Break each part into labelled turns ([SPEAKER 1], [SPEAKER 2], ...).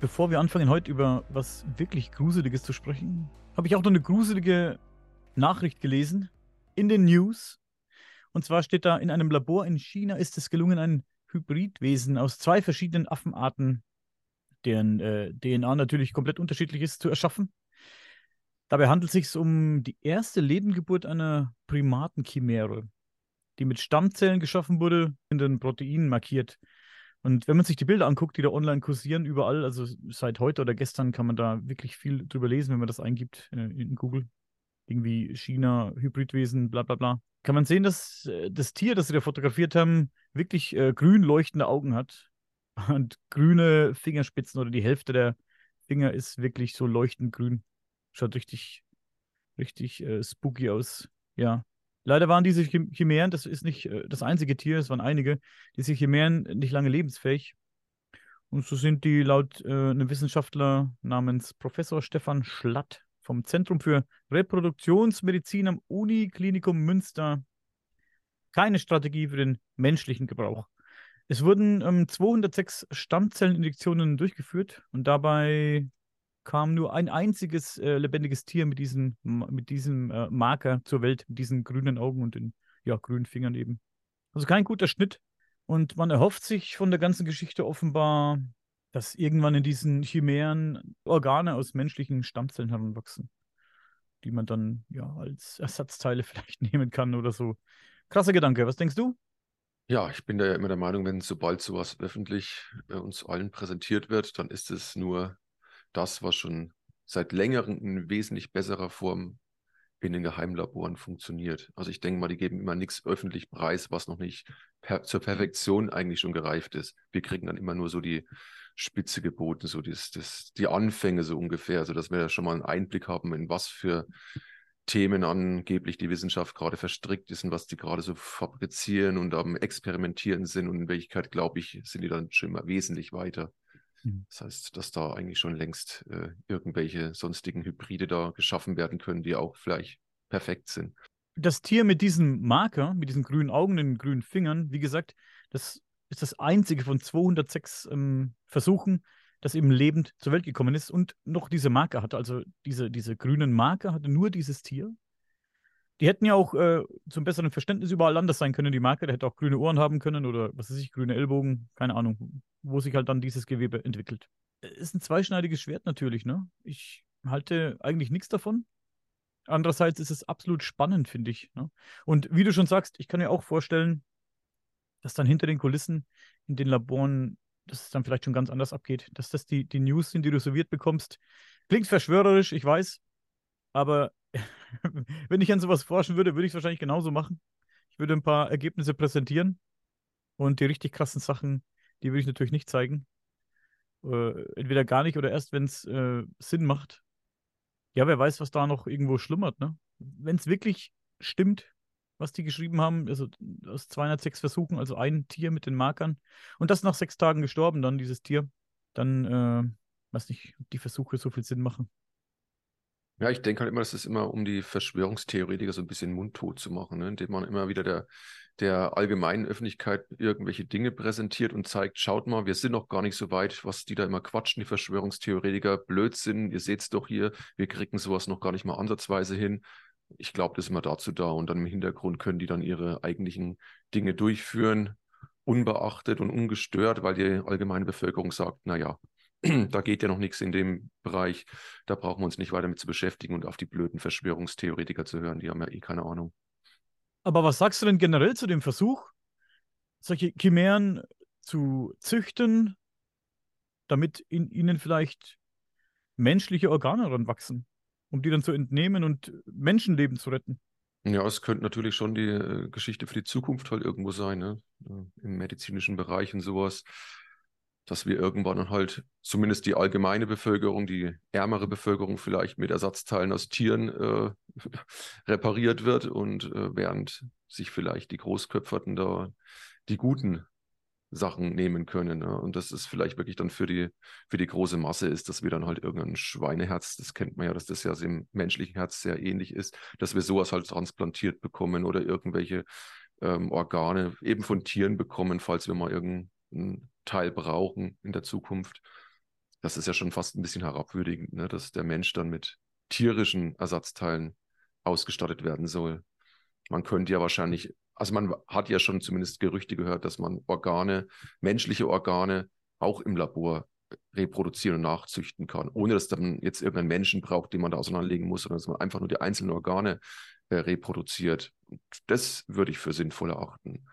[SPEAKER 1] bevor wir anfangen, heute über was wirklich Gruseliges zu sprechen, habe ich auch noch eine gruselige Nachricht gelesen in den News. Und zwar steht da, in einem Labor in China ist es gelungen, ein Hybridwesen aus zwei verschiedenen Affenarten, deren äh, DNA natürlich komplett unterschiedlich ist, zu erschaffen. Dabei handelt es sich um die erste Lebendgeburt einer Primatenchimäre, die mit Stammzellen geschaffen wurde, in den Proteinen markiert. Und wenn man sich die Bilder anguckt, die da online kursieren, überall, also seit heute oder gestern kann man da wirklich viel drüber lesen, wenn man das eingibt äh, in Google. Irgendwie China, Hybridwesen, bla bla bla. Kann man sehen, dass äh, das Tier, das sie da fotografiert haben, wirklich äh, grün leuchtende Augen hat und grüne Fingerspitzen oder die Hälfte der Finger ist wirklich so leuchtend grün. Schaut richtig, richtig äh, spooky aus. Ja. Leider waren diese Chimären, das ist nicht äh, das einzige Tier, es waren einige, diese Chimären nicht lange lebensfähig. Und so sind die laut äh, einem Wissenschaftler namens Professor Stefan Schlatt vom Zentrum für Reproduktionsmedizin am Uniklinikum Münster keine Strategie für den menschlichen Gebrauch. Es wurden ähm, 206 Stammzelleninjektionen durchgeführt und dabei kam nur ein einziges äh, lebendiges Tier mit diesem, mit diesem äh, Marker zur Welt, mit diesen grünen Augen und den ja, grünen Fingern eben. Also kein guter Schnitt. Und man erhofft sich von der ganzen Geschichte offenbar, dass irgendwann in diesen Chimären Organe aus menschlichen Stammzellen heranwachsen, die man dann ja als Ersatzteile vielleicht nehmen kann oder so. Krasser Gedanke. Was denkst du?
[SPEAKER 2] Ja, ich bin da ja immer der Meinung, wenn sobald sowas öffentlich äh, uns allen präsentiert wird, dann ist es nur das, was schon seit längerem in wesentlich besserer Form in den Geheimlaboren funktioniert. Also ich denke mal, die geben immer nichts öffentlich preis, was noch nicht per zur Perfektion eigentlich schon gereift ist. Wir kriegen dann immer nur so die Spitze geboten, so das, das, die Anfänge so ungefähr, sodass wir da schon mal einen Einblick haben, in was für Themen angeblich die Wissenschaft gerade verstrickt ist und was die gerade so fabrizieren und am Experimentieren sind. Und in Wirklichkeit, glaube ich, sind die dann schon mal wesentlich weiter. Mhm. Das heißt, dass da eigentlich schon längst äh, irgendwelche sonstigen Hybride da geschaffen werden können, die auch vielleicht perfekt sind.
[SPEAKER 1] Das Tier mit diesem Marker, mit diesen grünen Augen, den grünen Fingern, wie gesagt, das ist das einzige von 206 ähm, Versuchen, das eben lebend zur Welt gekommen ist und noch diese Marke hatte. Also diese, diese grünen Marker hatte nur dieses Tier. Die hätten ja auch äh, zum besseren Verständnis überall anders sein können, die Marke. Der hätte auch grüne Ohren haben können oder was weiß ich, grüne Ellbogen, keine Ahnung, wo sich halt dann dieses Gewebe entwickelt. Ist ein zweischneidiges Schwert natürlich, ne? Ich halte eigentlich nichts davon. Andererseits ist es absolut spannend, finde ich. Ne? Und wie du schon sagst, ich kann mir auch vorstellen, dass dann hinter den Kulissen in den Laboren, dass es dann vielleicht schon ganz anders abgeht. Dass das die, die News sind, die du serviert bekommst. Klingt verschwörerisch, ich weiß. Aber wenn ich an sowas forschen würde, würde ich es wahrscheinlich genauso machen. Ich würde ein paar Ergebnisse präsentieren und die richtig krassen Sachen, die würde ich natürlich nicht zeigen. Äh, entweder gar nicht oder erst, wenn es äh, Sinn macht. Ja, wer weiß, was da noch irgendwo schlummert, ne? Wenn es wirklich stimmt, was die geschrieben haben, also aus 206 Versuchen, also ein Tier mit den Markern und das nach sechs Tagen gestorben, dann dieses Tier, dann äh, weiß nicht, ob die Versuche so viel Sinn machen.
[SPEAKER 2] Ja, ich denke halt immer, dass es immer um die Verschwörungstheoretiker so ein bisschen mundtot zu machen, ne? indem man immer wieder der, der allgemeinen Öffentlichkeit irgendwelche Dinge präsentiert und zeigt, schaut mal, wir sind noch gar nicht so weit, was die da immer quatschen, die Verschwörungstheoretiker, Blödsinn, ihr seht es doch hier, wir kriegen sowas noch gar nicht mal ansatzweise hin. Ich glaube, das ist immer dazu da und dann im Hintergrund können die dann ihre eigentlichen Dinge durchführen, unbeachtet und ungestört, weil die allgemeine Bevölkerung sagt, naja, da geht ja noch nichts in dem Bereich. Da brauchen wir uns nicht weiter mit zu beschäftigen und auf die blöden Verschwörungstheoretiker zu hören. Die haben ja eh keine Ahnung.
[SPEAKER 1] Aber was sagst du denn generell zu dem Versuch, solche Chimären zu züchten, damit in ihnen vielleicht menschliche Organe ranwachsen, um die dann zu entnehmen und Menschenleben zu retten?
[SPEAKER 2] Ja, es könnte natürlich schon die äh, Geschichte für die Zukunft halt irgendwo sein, ne? im medizinischen Bereich und sowas dass wir irgendwann dann halt zumindest die allgemeine Bevölkerung, die ärmere Bevölkerung vielleicht mit Ersatzteilen aus Tieren äh, repariert wird und äh, während sich vielleicht die Großköpferten da die guten Sachen nehmen können. Ne? Und das ist vielleicht wirklich dann für die, für die große Masse ist, dass wir dann halt irgendein Schweineherz, das kennt man ja, dass das ja dem menschlichen Herz sehr ähnlich ist, dass wir sowas halt transplantiert bekommen oder irgendwelche ähm, Organe eben von Tieren bekommen, falls wir mal irgendein Teil brauchen in der Zukunft. das ist ja schon fast ein bisschen herabwürdigend, ne? dass der Mensch dann mit tierischen Ersatzteilen ausgestattet werden soll. Man könnte ja wahrscheinlich, also man hat ja schon zumindest Gerüchte gehört, dass man Organe, menschliche Organe auch im Labor reproduzieren und nachzüchten kann, ohne dass dann jetzt irgendein Menschen braucht, den man da auseinanderlegen muss, sondern dass man einfach nur die einzelnen Organe äh, reproduziert. Das würde ich für sinnvoll erachten.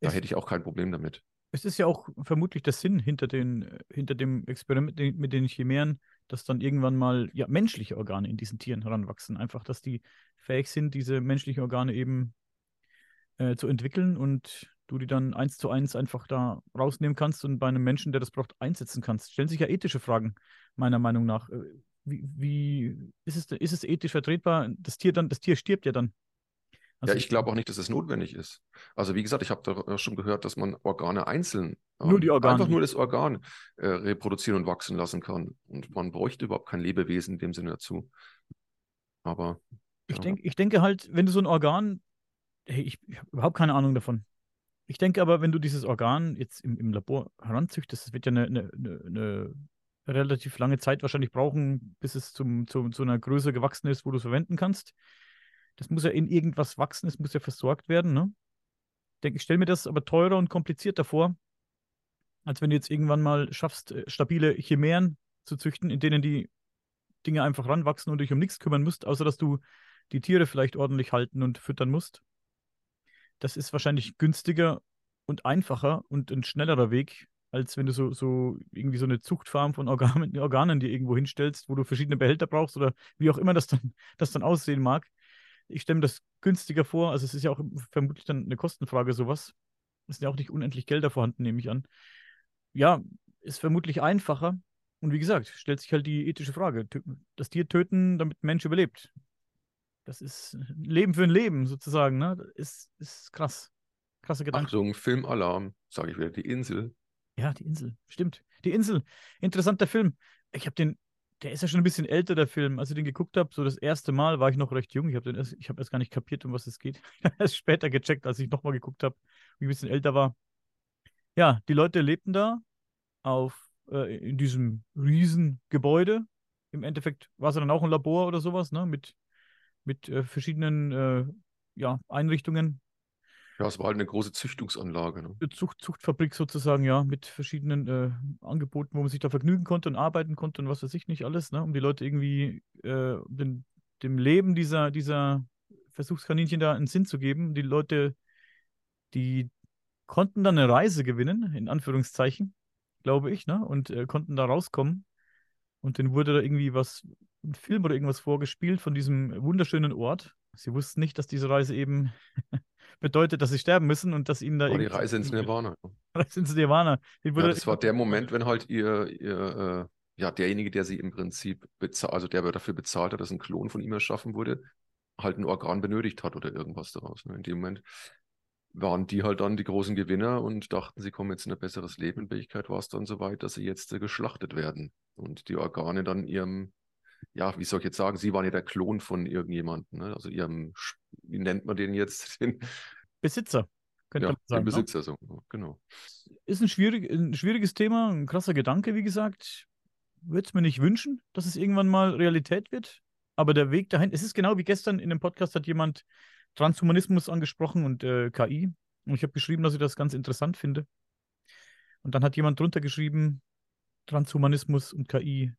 [SPEAKER 2] Da hätte ich auch kein Problem damit.
[SPEAKER 1] Es ist ja auch vermutlich der Sinn hinter, den, hinter dem Experiment mit den Chimären, dass dann irgendwann mal ja, menschliche Organe in diesen Tieren heranwachsen. Einfach, dass die fähig sind, diese menschlichen Organe eben äh, zu entwickeln und du die dann eins zu eins einfach da rausnehmen kannst und bei einem Menschen, der das braucht, einsetzen kannst. Stellen sich ja ethische Fragen, meiner Meinung nach. Äh, wie, wie ist, es, ist es ethisch vertretbar? Das Tier dann, das Tier stirbt ja dann.
[SPEAKER 2] Also ja, ich glaube auch nicht, dass es notwendig ist. Also wie gesagt, ich habe da schon gehört, dass man Organe einzeln,
[SPEAKER 1] nur die Organe.
[SPEAKER 2] einfach nur das Organ äh, reproduzieren und wachsen lassen kann. Und man bräuchte überhaupt kein Lebewesen in dem Sinne dazu. Aber
[SPEAKER 1] ich, ja. denk, ich denke halt, wenn du so ein Organ, hey, ich, ich habe überhaupt keine Ahnung davon. Ich denke aber, wenn du dieses Organ jetzt im, im Labor heranzüchtest, das wird ja eine, eine, eine, relativ lange Zeit wahrscheinlich brauchen, bis es zum, zum, zu einer Größe gewachsen ist, wo du es verwenden kannst. Das muss ja in irgendwas wachsen, es muss ja versorgt werden. Ne? Ich denke, ich stelle mir das aber teurer und komplizierter vor, als wenn du jetzt irgendwann mal schaffst, äh, stabile Chimären zu züchten, in denen die Dinge einfach ranwachsen und dich um nichts kümmern musst, außer dass du die Tiere vielleicht ordentlich halten und füttern musst. Das ist wahrscheinlich günstiger und einfacher und ein schnellerer Weg, als wenn du so, so irgendwie so eine Zuchtfarm von Organen, Organen dir irgendwo hinstellst, wo du verschiedene Behälter brauchst oder wie auch immer das dann, das dann aussehen mag. Ich stelle mir das günstiger vor. Also es ist ja auch vermutlich dann eine Kostenfrage, sowas. Es sind ja auch nicht unendlich Gelder vorhanden, nehme ich an. Ja, ist vermutlich einfacher. Und wie gesagt, stellt sich halt die ethische Frage. Das Tier töten, damit ein Mensch überlebt. Das ist Leben für ein Leben sozusagen, ne? Das ist, ist krass. Krasse Gedanke.
[SPEAKER 2] Achtung, Filmalarm, sage ich wieder, die Insel.
[SPEAKER 1] Ja, die Insel, stimmt. Die Insel, interessanter Film. Ich habe den, der ist ja schon ein bisschen älter, der Film. Als ich den geguckt habe, so das erste Mal war ich noch recht jung. Ich habe erst, hab erst gar nicht kapiert, um was es geht. Erst später gecheckt, als ich nochmal geguckt habe, wie ich ein bisschen älter war. Ja, die Leute lebten da auf, äh, in diesem Riesengebäude. Im Endeffekt war es dann auch ein Labor oder sowas, ne? Mit mit äh, verschiedenen äh, ja, Einrichtungen.
[SPEAKER 2] Ja, es war halt eine große Züchtungsanlage. Ne?
[SPEAKER 1] Zucht, Zuchtfabrik sozusagen, ja, mit verschiedenen äh, Angeboten, wo man sich da vergnügen konnte und arbeiten konnte und was weiß ich nicht alles, ne? um die Leute irgendwie äh, den, dem Leben dieser, dieser Versuchskaninchen da einen Sinn zu geben. Die Leute, die konnten dann eine Reise gewinnen, in Anführungszeichen, glaube ich, ne? und äh, konnten da rauskommen. Und denen wurde da irgendwie was ein Film oder irgendwas vorgespielt von diesem wunderschönen Ort. Sie wussten nicht, dass diese Reise eben bedeutet, dass sie sterben müssen und dass ihnen da.
[SPEAKER 2] Oh, die Reise ins Nirvana.
[SPEAKER 1] Reise ins Nirvana.
[SPEAKER 2] Ja, das war der Moment, wenn halt ihr, ihr äh, ja, derjenige, der sie im Prinzip bezahlt, also der dafür bezahlt hat, dass ein Klon von ihm erschaffen wurde, halt ein Organ benötigt hat oder irgendwas daraus. Ne? In dem Moment waren die halt dann die großen Gewinner und dachten, sie kommen jetzt in ein besseres Leben. In Wirklichkeit war es dann so weit, dass sie jetzt äh, geschlachtet werden und die Organe dann ihrem ja, wie soll ich jetzt sagen, sie waren ja der Klon von irgendjemandem, ne? also ihrem, wie nennt man den jetzt? Den
[SPEAKER 1] Besitzer,
[SPEAKER 2] könnte ja, man sagen. Den ne? Besitzer, so, genau.
[SPEAKER 1] Ist ein, schwierig, ein schwieriges Thema, ein krasser Gedanke, wie gesagt. Würde es mir nicht wünschen, dass es irgendwann mal Realität wird. Aber der Weg dahin, es ist genau wie gestern in dem Podcast hat jemand Transhumanismus angesprochen und äh, KI. Und ich habe geschrieben, dass ich das ganz interessant finde. Und dann hat jemand drunter geschrieben, Transhumanismus und KI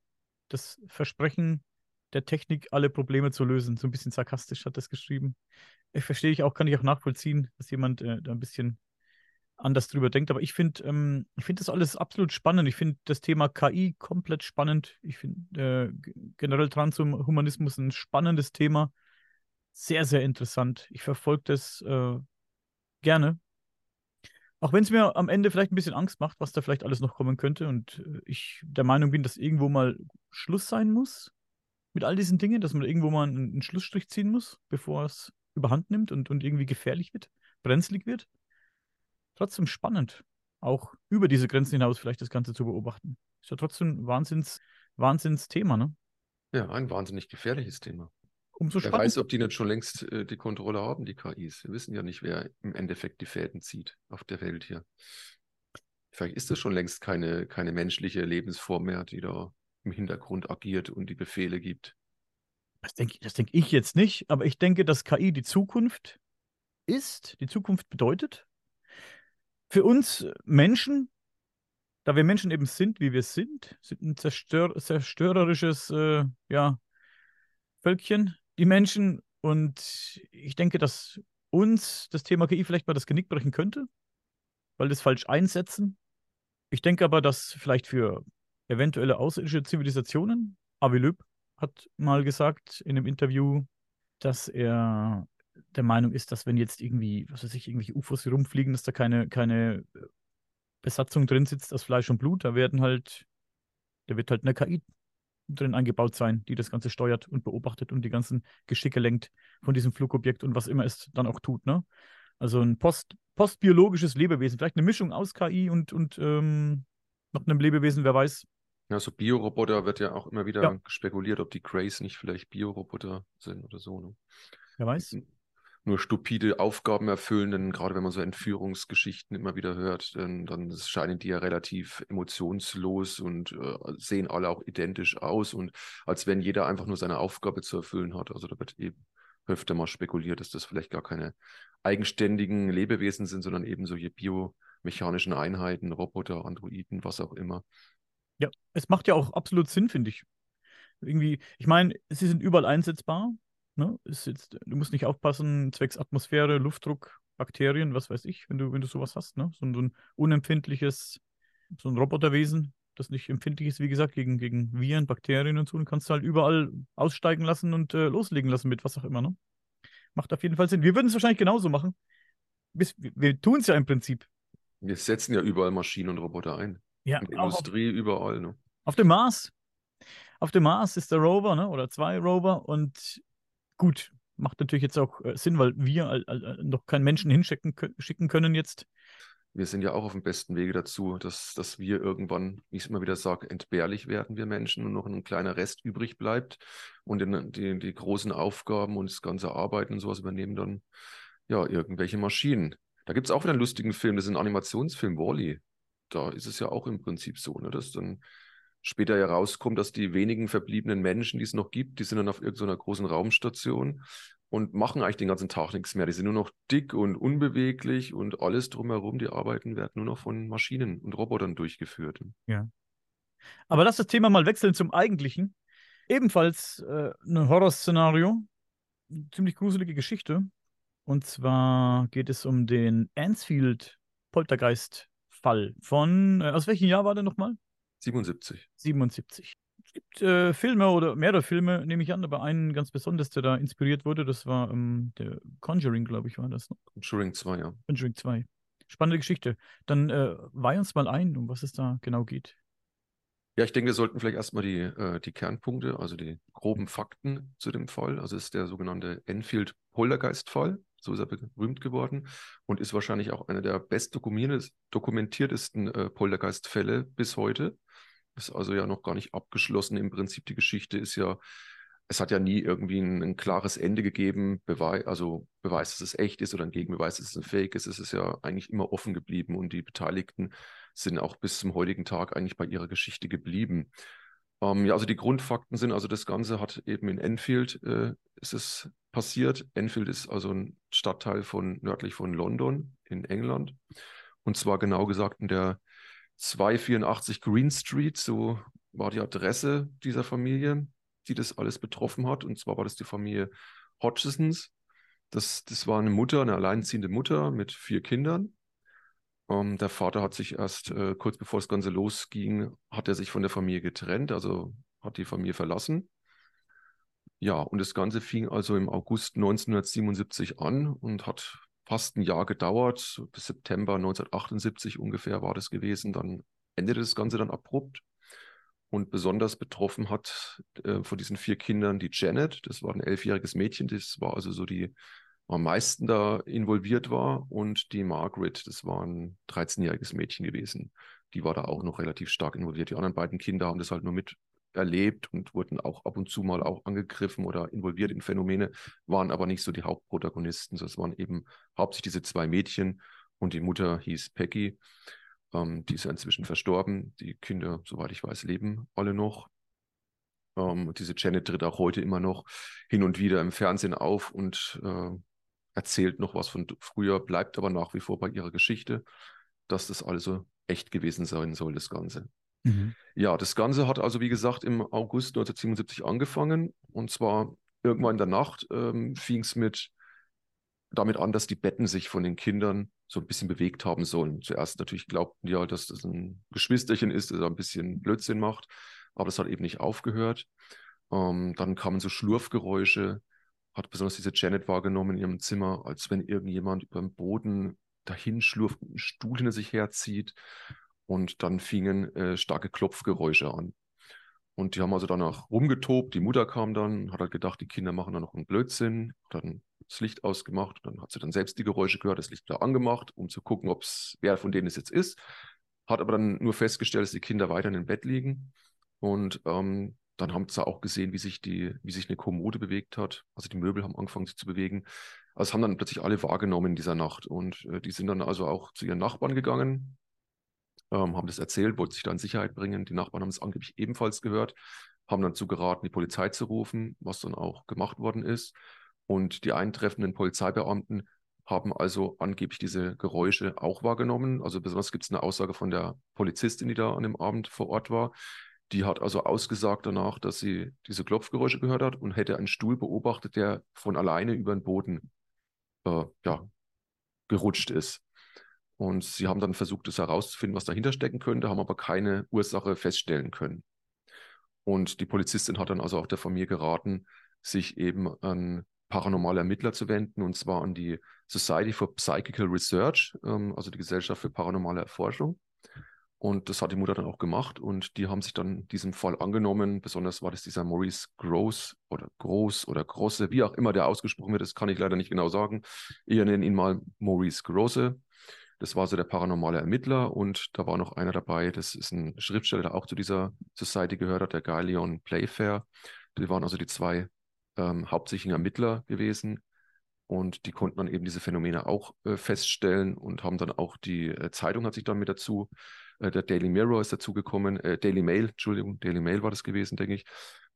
[SPEAKER 1] das Versprechen der Technik, alle Probleme zu lösen. So ein bisschen sarkastisch hat das geschrieben. Ich verstehe ich auch, kann ich auch nachvollziehen, dass jemand äh, da ein bisschen anders drüber denkt. Aber ich finde, ähm, ich finde das alles absolut spannend. Ich finde das Thema KI komplett spannend. Ich finde äh, generell Transhumanismus ein spannendes Thema. Sehr, sehr interessant. Ich verfolge das äh, gerne. Auch wenn es mir am Ende vielleicht ein bisschen Angst macht, was da vielleicht alles noch kommen könnte und äh, ich der Meinung bin, dass irgendwo mal Schluss sein muss mit all diesen Dingen, dass man irgendwo mal einen, Schlussstrich ziehen muss, bevor es überhand nimmt und, und irgendwie gefährlich wird, brenzlig wird. Trotzdem spannend, auch über diese Grenzen hinaus vielleicht das Ganze zu beobachten. Ist ja trotzdem ein Wahnsinns, Wahnsinns-Thema, ne?
[SPEAKER 2] Ja, ein wahnsinnig gefährliches Thema
[SPEAKER 1] umso
[SPEAKER 2] spannender. Wer weiß, ob die nicht schon längst äh, die Kontrolle haben, die KIs. Wir wissen ja nicht, wer im Endeffekt die Fäden zieht auf der Welt hier. vielleicht ist das schon längst keine, keine menschliche Lebensform mehr, die da im Hintergrund agiert und die Befehle gibt.
[SPEAKER 1] Das denke das denk ich jetzt nicht, aber ich denke, dass KI die Zukunft ist, die Zukunft bedeutet. Für uns Menschen, da wir Menschen eben sind, wie wir sind, sind ein zerstör zerstörerisches äh, ja, Völkchen, die Menschen. Und ich denke, dass uns das Thema KI vielleicht mal das Genick brechen könnte, weil das falsch einsetzen. Ich denke aber, dass vielleicht für eventuelle außerirdische Zivilisationen, Avi Löb hat mal gesagt in einem Interview, dass er der Meinung ist, dass wenn jetzt irgendwie, was weiß ich, irgendwelche UFOs hier rumfliegen, dass da keine, keine äh, Besatzung drin sitzt aus Fleisch und Blut, da werden halt, da wird halt eine KI drin eingebaut sein, die das Ganze steuert und beobachtet und die ganzen Geschicke lenkt von diesem Flugobjekt und was immer es dann auch tut, ne? Also ein Post, postbiologisches Lebewesen, vielleicht eine Mischung aus KI und, und ähm, noch einem Lebewesen, wer weiß.
[SPEAKER 2] Ja, so Bioroboter wird ja auch immer wieder ja. spekuliert, ob die Grays nicht vielleicht Bioroboter sind oder so. Ne?
[SPEAKER 1] Wer weiß
[SPEAKER 2] nur stupide Aufgaben erfüllen, denn gerade wenn man so Entführungsgeschichten immer wieder hört, dann, dann scheinen die ja relativ emotionslos und äh, sehen alle auch identisch aus und als wenn jeder einfach nur seine Aufgabe zu erfüllen hat. Also da wird eben öfter mal spekuliert, dass das vielleicht gar keine eigenständigen Lebewesen sind, sondern eben solche biomechanischen Einheiten, Roboter, Androiden, was auch immer.
[SPEAKER 1] Ja, es macht ja auch absolut Sinn, finde ich. Irgendwie, ich meine, sie sind überall einsetzbar. Ne? Ist jetzt, du musst nicht aufpassen, zwecks Atmosphäre, Luftdruck, Bakterien, was weiß ich, wenn du, wenn du sowas hast, ne? So, so ein unempfindliches, so ein Roboterwesen, das nicht empfindlich ist, wie gesagt, gegen, gegen Viren, Bakterien und so, dann kannst du halt überall aussteigen lassen und äh, loslegen lassen mit was auch immer, ne? Macht auf jeden Fall Sinn. Wir würden es wahrscheinlich genauso machen. Wir, wir tun es ja im Prinzip.
[SPEAKER 2] Wir setzen ja überall Maschinen und Roboter ein.
[SPEAKER 1] Ja,
[SPEAKER 2] In der Industrie,
[SPEAKER 1] auf,
[SPEAKER 2] überall. Ne?
[SPEAKER 1] Auf dem Mars. Auf dem Mars ist der Rover, ne? Oder zwei Rover und gut, macht natürlich jetzt auch äh, Sinn, weil wir noch keinen Menschen hinschicken schicken können jetzt.
[SPEAKER 2] Wir sind ja auch auf dem besten Wege dazu, dass, dass wir irgendwann, wie ich es immer wieder sage, entbehrlich werden, wir Menschen, und noch ein kleiner Rest übrig bleibt. Und in, die, die großen Aufgaben und das ganze Arbeiten und sowas übernehmen dann ja irgendwelche Maschinen. Da gibt es auch wieder einen lustigen Film, das ist ein Animationsfilm, Wally. Da ist es ja auch im Prinzip so, ne, dass dann später herauskommt, dass die wenigen verbliebenen Menschen, die es noch gibt, die sind dann auf irgendeiner großen Raumstation und machen eigentlich den ganzen Tag nichts mehr. Die sind nur noch dick und unbeweglich und alles drumherum, die Arbeiten werden nur noch von Maschinen und Robotern durchgeführt.
[SPEAKER 1] Ja. Aber lass das Thema mal wechseln zum eigentlichen. Ebenfalls äh, ein Horrorszenario, ziemlich gruselige Geschichte. Und zwar geht es um den Ansfield Poltergeist-Fall von, äh, aus welchem Jahr war der nochmal?
[SPEAKER 2] 77.
[SPEAKER 1] 77. Es gibt äh, Filme oder mehrere Filme, nehme ich an, aber einen ganz besonders, der da inspiriert wurde, das war ähm, der Conjuring, glaube ich, war das. Ne?
[SPEAKER 2] Conjuring 2, ja.
[SPEAKER 1] Conjuring 2. Spannende Geschichte. Dann äh, weih uns mal ein, um was es da genau geht.
[SPEAKER 2] Ja, ich denke, wir sollten vielleicht erstmal die, äh, die Kernpunkte, also die groben Fakten zu dem Fall. Also es ist der sogenannte Enfield Poltergeist-Fall. So ist er berühmt geworden und ist wahrscheinlich auch einer der bestdokumentiertesten äh, Poltergeist-Fälle bis heute. Ist also ja noch gar nicht abgeschlossen. Im Prinzip die Geschichte ist ja, es hat ja nie irgendwie ein, ein klares Ende gegeben, Beweis, also Beweis, dass es echt ist oder ein Gegenbeweis, dass es ein Fake ist. Es ist ja eigentlich immer offen geblieben und die Beteiligten sind auch bis zum heutigen Tag eigentlich bei ihrer Geschichte geblieben. Ähm, ja, also die Grundfakten sind, also das Ganze hat eben in Enfield äh, ist es passiert. Enfield ist also ein Stadtteil von nördlich von London in England. Und zwar genau gesagt in der 284 Green Street, so war die Adresse dieser Familie, die das alles betroffen hat. Und zwar war das die Familie Hodgsons. Das, das war eine Mutter, eine alleinziehende Mutter mit vier Kindern. Ähm, der Vater hat sich erst äh, kurz bevor das Ganze losging, hat er sich von der Familie getrennt, also hat die Familie verlassen. Ja, und das Ganze fing also im August 1977 an und hat fast ein Jahr gedauert. Bis September 1978 ungefähr war das gewesen. Dann endete das Ganze dann abrupt. Und besonders betroffen hat äh, von diesen vier Kindern die Janet. Das war ein elfjähriges Mädchen. Das war also so die am meisten da involviert war. Und die Margaret, das war ein 13-jähriges Mädchen gewesen. Die war da auch noch relativ stark involviert. Die anderen beiden Kinder haben das halt nur mit erlebt und wurden auch ab und zu mal auch angegriffen oder involviert in Phänomene, waren aber nicht so die Hauptprotagonisten. Es waren eben hauptsächlich diese zwei Mädchen und die Mutter hieß Peggy. Ähm, die ist ja inzwischen verstorben. Die Kinder, soweit ich weiß, leben alle noch. Ähm, diese Janet tritt auch heute immer noch hin und wieder im Fernsehen auf und äh, erzählt noch was von früher, bleibt aber nach wie vor bei ihrer Geschichte, dass das also echt gewesen sein soll, das Ganze. Mhm. Ja, das Ganze hat also, wie gesagt, im August 1977 angefangen. Und zwar irgendwann in der Nacht ähm, fing es mit damit an, dass die Betten sich von den Kindern so ein bisschen bewegt haben sollen. Zuerst natürlich glaubten die ja, dass das ein Geschwisterchen ist, das ein bisschen Blödsinn macht aber das hat eben nicht aufgehört. Ähm, dann kamen so Schlurfgeräusche, hat besonders diese Janet wahrgenommen in ihrem Zimmer, als wenn irgendjemand über dem Boden dahin schlurft, einen Stuhl hinter sich herzieht. Und dann fingen äh, starke Klopfgeräusche an. Und die haben also danach rumgetobt. Die Mutter kam dann, hat halt gedacht, die Kinder machen da noch einen Blödsinn, hat dann das Licht ausgemacht. Dann hat sie dann selbst die Geräusche gehört, das Licht wieder angemacht, um zu gucken, ob wer von denen es jetzt ist. Hat aber dann nur festgestellt, dass die Kinder weiter in dem Bett liegen. Und ähm, dann haben sie auch gesehen, wie sich, die, wie sich eine Kommode bewegt hat. Also die Möbel haben angefangen sich zu bewegen. Also haben dann plötzlich alle wahrgenommen in dieser Nacht. Und äh, die sind dann also auch zu ihren Nachbarn gegangen, ähm, haben das erzählt, wollten sich da in Sicherheit bringen. Die Nachbarn haben es angeblich ebenfalls gehört, haben dann dazu geraten, die Polizei zu rufen, was dann auch gemacht worden ist. Und die eintreffenden Polizeibeamten haben also angeblich diese Geräusche auch wahrgenommen. Also besonders gibt es eine Aussage von der Polizistin, die da an dem Abend vor Ort war, die hat also ausgesagt danach, dass sie diese Klopfgeräusche gehört hat und hätte einen Stuhl beobachtet, der von alleine über den Boden äh, ja, gerutscht ist. Und sie haben dann versucht, es herauszufinden, was dahinter stecken könnte, haben aber keine Ursache feststellen können. Und die Polizistin hat dann also auch der Familie geraten, sich eben an paranormale Ermittler zu wenden, und zwar an die Society for Psychical Research, ähm, also die Gesellschaft für paranormale Erforschung. Und das hat die Mutter dann auch gemacht und die haben sich dann diesem Fall angenommen. Besonders war das dieser Maurice Gross oder Groß oder Grosse, wie auch immer der ausgesprochen wird, das kann ich leider nicht genau sagen. Ich nenne ihn mal Maurice Grosse. Das war so der paranormale Ermittler und da war noch einer dabei, das ist ein Schriftsteller, der auch zu dieser Society gehört hat, der Guy Leon Playfair. Die waren also die zwei ähm, hauptsächlichen Ermittler gewesen und die konnten dann eben diese Phänomene auch äh, feststellen und haben dann auch die äh, Zeitung hat sich dann mit dazu äh, der Daily Mirror ist dazugekommen, äh, Daily Mail, Entschuldigung, Daily Mail war das gewesen, denke ich.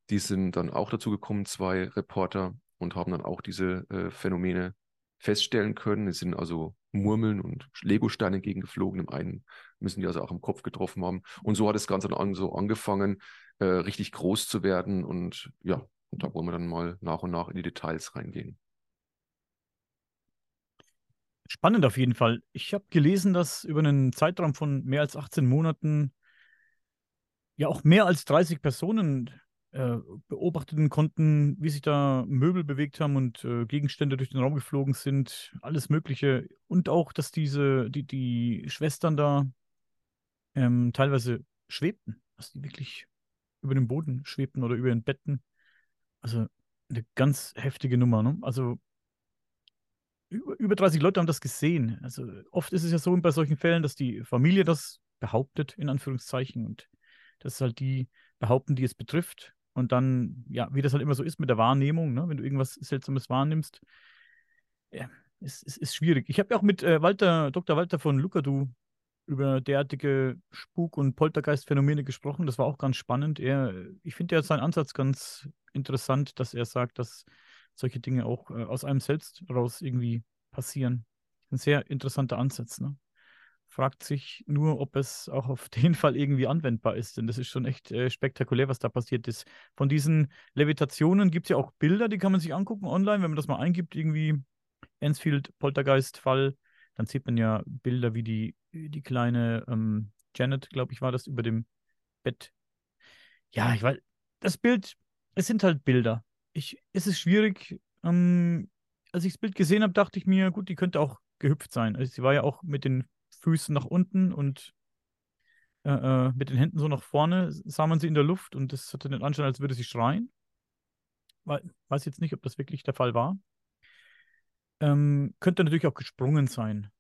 [SPEAKER 2] Die sind dann auch dazugekommen, zwei Reporter, und haben dann auch diese äh, Phänomene feststellen können. Es sind also Murmeln und Legosteine entgegengeflogen. Im einen müssen die also auch im Kopf getroffen haben. Und so hat das Ganze dann an, so angefangen, äh, richtig groß zu werden. Und ja, und da wollen wir dann mal nach und nach in die Details reingehen.
[SPEAKER 1] Spannend auf jeden Fall. Ich habe gelesen, dass über einen Zeitraum von mehr als 18 Monaten ja auch mehr als 30 Personen äh, beobachten konnten, wie sich da Möbel bewegt haben und äh, Gegenstände durch den Raum geflogen sind, alles Mögliche. Und auch, dass diese, die, die Schwestern da ähm, teilweise schwebten, dass die wirklich über dem Boden schwebten oder über den Betten. Also eine ganz heftige Nummer, ne? Also über, über 30 Leute haben das gesehen. Also oft ist es ja so bei solchen Fällen, dass die Familie das behauptet, in Anführungszeichen. Und das ist halt die behaupten, die es betrifft. Und dann, ja, wie das halt immer so ist mit der Wahrnehmung, ne? wenn du irgendwas Seltsames wahrnimmst, ja, ist, ist, ist schwierig. Ich habe ja auch mit äh, Walter, Dr. Walter von Lukadu über derartige Spuk- und Poltergeistphänomene gesprochen. Das war auch ganz spannend. Er, ich finde ja seinen Ansatz ganz interessant, dass er sagt, dass solche Dinge auch äh, aus einem selbst raus irgendwie passieren. Ein sehr interessanter Ansatz. Ne? Fragt sich nur, ob es auch auf den Fall irgendwie anwendbar ist, denn das ist schon echt äh, spektakulär, was da passiert ist. Von diesen Levitationen gibt es ja auch Bilder, die kann man sich angucken online, wenn man das mal eingibt, irgendwie Ensfield Poltergeist-Fall, dann sieht man ja Bilder, wie die, die kleine ähm, Janet, glaube ich, war das, über dem Bett. Ja, ich weiß, das Bild, es sind halt Bilder ich, es ist schwierig. Ähm, als ich das Bild gesehen habe, dachte ich mir, gut, die könnte auch gehüpft sein. Also sie war ja auch mit den Füßen nach unten und äh, äh, mit den Händen so nach vorne, sah man sie in der Luft und das hatte den Anschein, als würde sie schreien. weiß jetzt nicht, ob das wirklich der Fall war. Ähm, könnte natürlich auch gesprungen sein.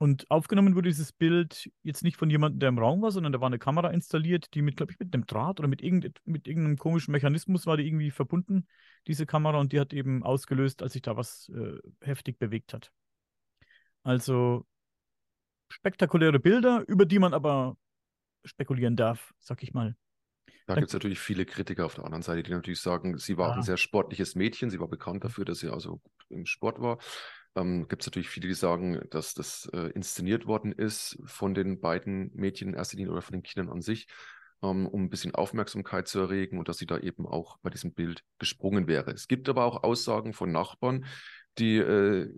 [SPEAKER 1] Und aufgenommen wurde dieses Bild jetzt nicht von jemandem, der im Raum war, sondern da war eine Kamera installiert, die mit, glaube ich, mit einem Draht oder mit, irgend, mit irgendeinem komischen Mechanismus war die irgendwie verbunden, diese Kamera, und die hat eben ausgelöst, als sich da was äh, heftig bewegt hat. Also spektakuläre Bilder, über die man aber spekulieren darf, sag ich mal.
[SPEAKER 2] Da gibt es natürlich viele Kritiker auf der anderen Seite, die natürlich sagen, sie war ah. ein sehr sportliches Mädchen, sie war bekannt dafür, dass sie also im Sport war. Ähm, gibt es natürlich viele, die sagen, dass das äh, inszeniert worden ist von den beiden Mädchen in erster Linie oder von den Kindern an sich, ähm, um ein bisschen Aufmerksamkeit zu erregen und dass sie da eben auch bei diesem Bild gesprungen wäre. Es gibt aber auch Aussagen von Nachbarn, die äh,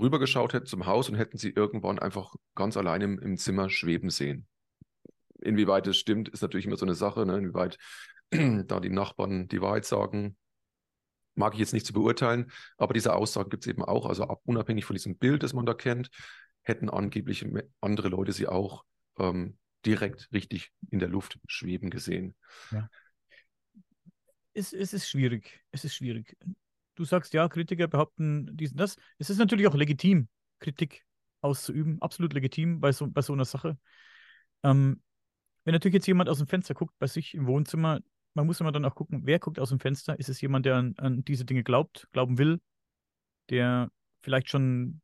[SPEAKER 2] rübergeschaut hätten zum Haus und hätten sie irgendwann einfach ganz allein im, im Zimmer schweben sehen. Inwieweit es stimmt, ist natürlich immer so eine Sache, ne? inwieweit da die Nachbarn die Wahrheit sagen, mag ich jetzt nicht zu beurteilen, aber diese Aussagen gibt es eben auch. Also ab, unabhängig von diesem Bild, das man da kennt, hätten angeblich andere Leute sie auch ähm, direkt richtig in der Luft schweben gesehen.
[SPEAKER 1] Ja. Es, es ist schwierig. Es ist schwierig. Du sagst ja, Kritiker behaupten diesen das. Es ist natürlich auch legitim, Kritik auszuüben. Absolut legitim bei so, bei so einer Sache. Ähm, wenn natürlich jetzt jemand aus dem Fenster guckt bei sich im Wohnzimmer, man muss immer dann auch gucken, wer guckt aus dem Fenster. Ist es jemand, der an, an diese Dinge glaubt, glauben will, der vielleicht schon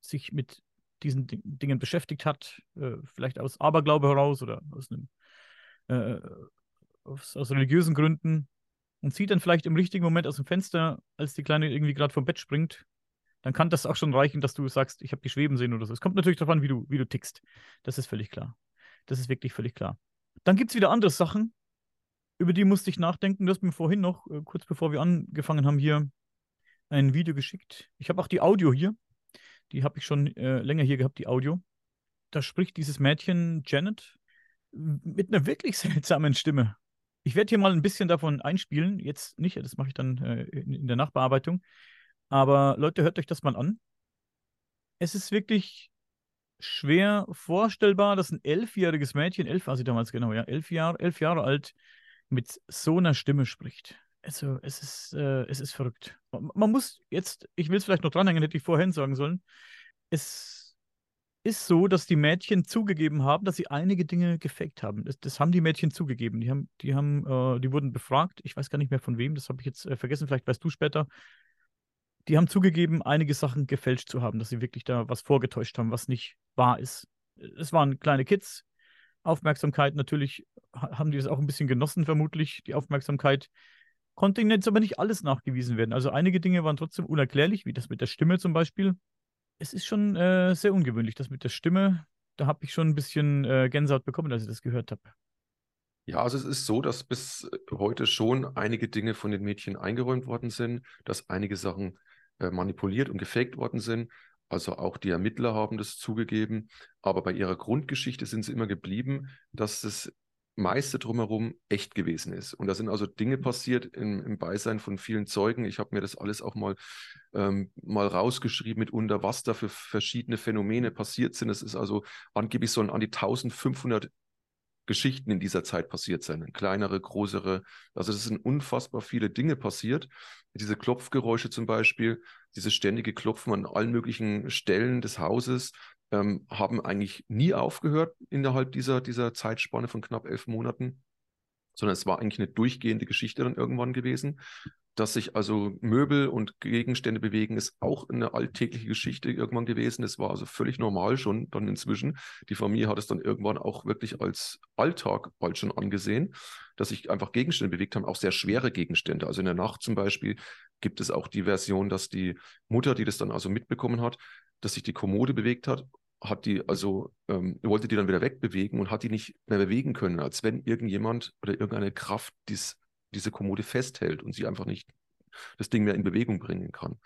[SPEAKER 1] sich mit diesen D Dingen beschäftigt hat, äh, vielleicht aus Aberglaube heraus oder aus, einem, äh, aus, aus religiösen Gründen und sieht dann vielleicht im richtigen Moment aus dem Fenster, als die Kleine irgendwie gerade vom Bett springt, dann kann das auch schon reichen, dass du sagst, ich habe die schweben sehen oder so. Es kommt natürlich darauf an, wie du, wie du tickst. Das ist völlig klar. Das ist wirklich völlig klar. Dann gibt es wieder andere Sachen, über die musste ich nachdenken. Du hast mir vorhin noch, äh, kurz bevor wir angefangen haben, hier ein Video geschickt. Ich habe auch die Audio hier. Die habe ich schon äh, länger hier gehabt, die Audio. Da spricht dieses Mädchen Janet mit einer wirklich seltsamen Stimme. Ich werde hier mal ein bisschen davon einspielen. Jetzt nicht, das mache ich dann äh, in, in der Nachbearbeitung. Aber Leute, hört euch das mal an. Es ist wirklich schwer vorstellbar, dass ein elfjähriges Mädchen, elf war sie damals genau, ja, elf Jahre, elf Jahre alt, mit so einer Stimme spricht. Also, es ist, äh, es ist verrückt. Man muss jetzt, ich will es vielleicht noch dranhängen, hätte ich vorhin sagen sollen. Es ist so, dass die Mädchen zugegeben haben, dass sie einige Dinge gefaked haben. Das, das haben die Mädchen zugegeben. Die haben, die haben, äh, die wurden befragt. Ich weiß gar nicht mehr von wem, das habe ich jetzt äh, vergessen, vielleicht weißt du später. Die haben zugegeben, einige Sachen gefälscht zu haben, dass sie wirklich da was vorgetäuscht haben, was nicht wahr ist. Es waren kleine Kids, Aufmerksamkeit. Natürlich haben die das auch ein bisschen genossen, vermutlich, die Aufmerksamkeit. Konnte ihnen jetzt aber nicht alles nachgewiesen werden. Also einige Dinge waren trotzdem unerklärlich, wie das mit der Stimme zum Beispiel. Es ist schon äh, sehr ungewöhnlich, das mit der Stimme. Da habe ich schon ein bisschen äh, Gänsehaut bekommen, als ich das gehört habe.
[SPEAKER 2] Ja, also es ist so, dass bis heute schon einige Dinge von den Mädchen eingeräumt worden sind, dass einige Sachen äh, manipuliert und gefaked worden sind. Also auch die Ermittler haben das zugegeben, aber bei ihrer Grundgeschichte sind sie immer geblieben, dass das meiste drumherum echt gewesen ist. Und da sind also Dinge passiert im, im Beisein von vielen Zeugen. Ich habe mir das alles auch mal, ähm, mal rausgeschrieben mitunter, was da für verschiedene Phänomene passiert sind. Es ist also angeblich sollen an die 1500 Geschichten in dieser Zeit passiert sein. Kleinere, größere. Also es sind unfassbar viele Dinge passiert. Diese Klopfgeräusche zum Beispiel, dieses ständige Klopfen an allen möglichen Stellen des Hauses, ähm, haben eigentlich nie aufgehört innerhalb dieser, dieser Zeitspanne von knapp elf Monaten, sondern es war eigentlich eine durchgehende Geschichte dann irgendwann gewesen. Dass sich also Möbel und Gegenstände bewegen, ist auch eine alltägliche Geschichte irgendwann gewesen. Das war also völlig normal schon dann inzwischen. Die Familie hat es dann irgendwann auch wirklich als Alltag bald schon angesehen, dass sich einfach Gegenstände bewegt haben, auch sehr schwere Gegenstände. Also in der Nacht zum Beispiel gibt es auch die Version, dass die Mutter, die das dann also mitbekommen hat, dass sich die Kommode bewegt hat, hat die also ähm, wollte die dann wieder wegbewegen und hat die nicht mehr bewegen können, als wenn irgendjemand oder irgendeine Kraft dies diese Kommode festhält und sie einfach nicht das Ding mehr in Bewegung bringen kann.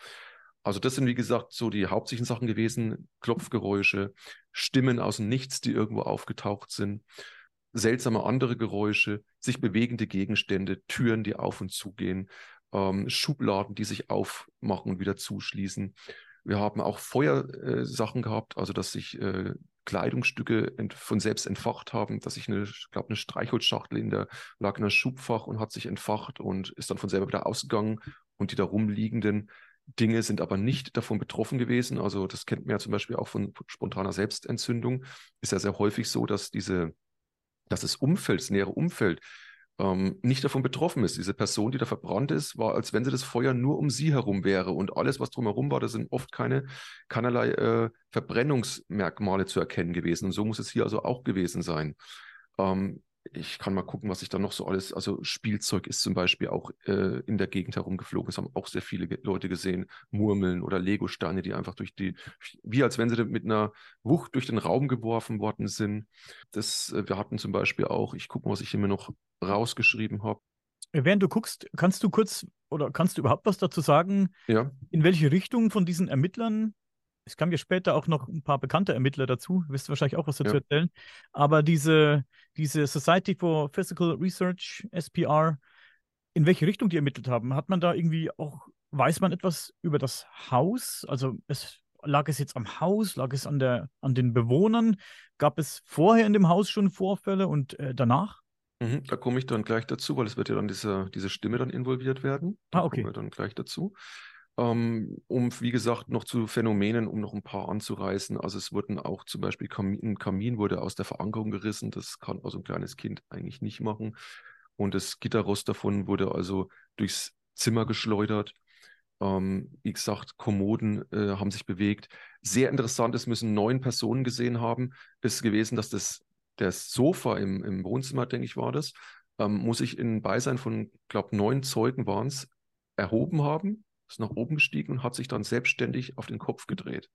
[SPEAKER 2] Also das sind, wie gesagt, so die hauptsächlichen Sachen gewesen. Klopfgeräusche, Stimmen aus dem Nichts, die irgendwo aufgetaucht sind, seltsame andere Geräusche, sich bewegende Gegenstände, Türen, die auf und zugehen, ähm, Schubladen, die sich aufmachen und wieder zuschließen. Wir haben auch Feuersachen äh, gehabt, also dass sich äh, Kleidungsstücke von selbst entfacht haben, dass ich eine, glaube, eine Streichholzschachtel in der lag in einem Schubfach und hat sich entfacht und ist dann von selber wieder ausgegangen und die darum liegenden Dinge sind aber nicht davon betroffen gewesen. Also das kennt man ja zum Beispiel auch von spontaner Selbstentzündung. Ist ja sehr häufig so, dass diese, dass das Umfeld, das nähere Umfeld ähm, nicht davon betroffen ist. Diese Person, die da verbrannt ist, war, als wenn sie das Feuer nur um sie herum wäre. Und alles, was drumherum war, da sind oft keine, keinerlei äh, Verbrennungsmerkmale zu erkennen gewesen. Und so muss es hier also auch gewesen sein. Ähm, ich kann mal gucken, was ich da noch so alles, also Spielzeug ist zum Beispiel auch äh, in der Gegend herumgeflogen. Das haben auch sehr viele Leute gesehen. Murmeln oder Lego-Steine, die einfach durch die, wie als wenn sie mit einer Wucht durch den Raum geworfen worden sind. Das, äh, wir hatten zum Beispiel auch, ich gucke mal, was ich hier mir noch rausgeschrieben habe.
[SPEAKER 1] Während du guckst, kannst du kurz oder kannst du überhaupt was dazu sagen,
[SPEAKER 2] ja.
[SPEAKER 1] in welche Richtung von diesen Ermittlern es kamen ja später auch noch ein paar bekannte Ermittler dazu, wirst du wahrscheinlich auch was dazu ja. erzählen. Aber diese, diese Society for Physical Research, SPR, in welche Richtung die ermittelt haben, hat man da irgendwie auch, weiß man etwas über das Haus? Also es, lag es jetzt am Haus, lag es an, der, an den Bewohnern? Gab es vorher in dem Haus schon Vorfälle und äh, danach?
[SPEAKER 2] Mhm, da komme ich dann gleich dazu, weil es wird ja dann diese, diese Stimme dann involviert werden. Da
[SPEAKER 1] ah, okay.
[SPEAKER 2] kommen wir dann gleich dazu um, wie gesagt, noch zu Phänomenen, um noch ein paar anzureißen. Also es wurden auch zum Beispiel Kamin, ein Kamin wurde aus der Verankerung gerissen. Das kann also ein kleines Kind eigentlich nicht machen. Und das Gitterrost davon wurde also durchs Zimmer geschleudert. Ähm, wie gesagt, Kommoden äh, haben sich bewegt. Sehr interessant, es müssen neun Personen gesehen haben, ist gewesen, dass das, das Sofa im, im Wohnzimmer, denke ich, war das, ähm, muss ich in Beisein von, glaube neun Zeugen waren es, erhoben haben ist nach oben gestiegen und hat sich dann selbstständig auf den Kopf gedreht.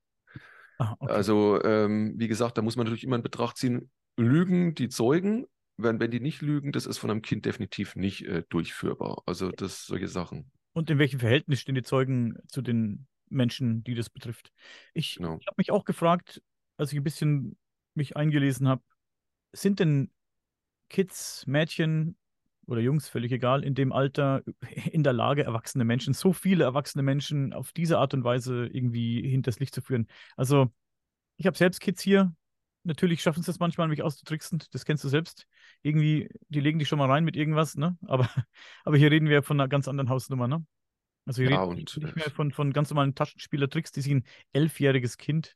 [SPEAKER 2] Ah, okay. Also, ähm, wie gesagt, da muss man natürlich immer in Betracht ziehen, lügen die Zeugen, wenn, wenn die nicht lügen, das ist von einem Kind definitiv nicht äh, durchführbar. Also, das solche Sachen.
[SPEAKER 1] Und in welchem Verhältnis stehen die Zeugen zu den Menschen, die das betrifft? Ich, genau. ich habe mich auch gefragt, als ich ein bisschen mich eingelesen habe, sind denn Kids, Mädchen oder Jungs, völlig egal, in dem Alter in der Lage, erwachsene Menschen, so viele erwachsene Menschen auf diese Art und Weise irgendwie hinters Licht zu führen. Also, ich habe selbst Kids hier. Natürlich schaffen sie es manchmal, mich auszutricksen. Das kennst du selbst. Irgendwie, die legen dich schon mal rein mit irgendwas, ne? Aber, aber hier reden wir von einer ganz anderen Hausnummer, ne? Also hier
[SPEAKER 2] ja,
[SPEAKER 1] reden wir nicht mehr von, von ganz normalen Taschenspielertricks, die sich ein elfjähriges Kind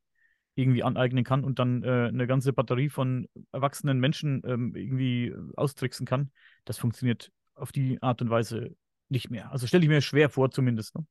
[SPEAKER 1] irgendwie aneignen kann und dann äh, eine ganze Batterie von erwachsenen Menschen ähm, irgendwie austricksen kann. Das funktioniert auf die Art und Weise nicht mehr. Also stelle ich mir schwer vor, zumindest. Ne?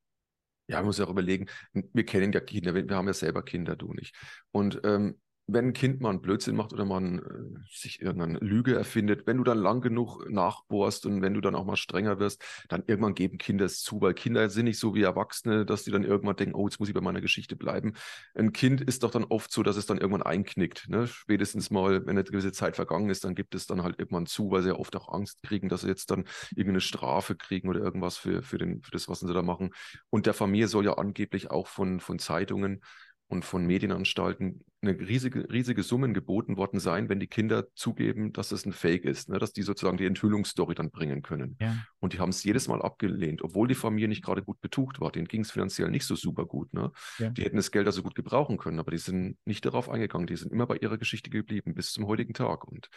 [SPEAKER 2] Ja, man muss ja auch überlegen, wir kennen ja Kinder, wir haben ja selber Kinder, du nicht. Und ähm, wenn ein Kind mal einen Blödsinn macht oder man äh, sich irgendeine Lüge erfindet, wenn du dann lang genug nachbohrst und wenn du dann auch mal strenger wirst, dann irgendwann geben Kinder es zu, weil Kinder sind nicht so wie Erwachsene, dass die dann irgendwann denken, oh, jetzt muss ich bei meiner Geschichte bleiben. Ein Kind ist doch dann oft so, dass es dann irgendwann einknickt. Ne? Spätestens mal, wenn eine gewisse Zeit vergangen ist, dann gibt es dann halt irgendwann zu, weil sie ja oft auch Angst kriegen, dass sie jetzt dann irgendeine Strafe kriegen oder irgendwas für, für, den, für das, was sie da machen. Und der Familie soll ja angeblich auch von, von Zeitungen und von Medienanstalten eine riesige, riesige Summen geboten worden sein, wenn die Kinder zugeben, dass es ein Fake ist, ne? dass die sozusagen die Enthüllungsstory dann bringen können.
[SPEAKER 1] Ja.
[SPEAKER 2] Und die haben es jedes Mal abgelehnt, obwohl die Familie nicht gerade gut betucht war. Denen ging es finanziell nicht so super gut. Ne? Ja. Die hätten das Geld also gut gebrauchen können, aber die sind nicht darauf eingegangen. Die sind immer bei ihrer Geschichte geblieben bis zum heutigen Tag. Und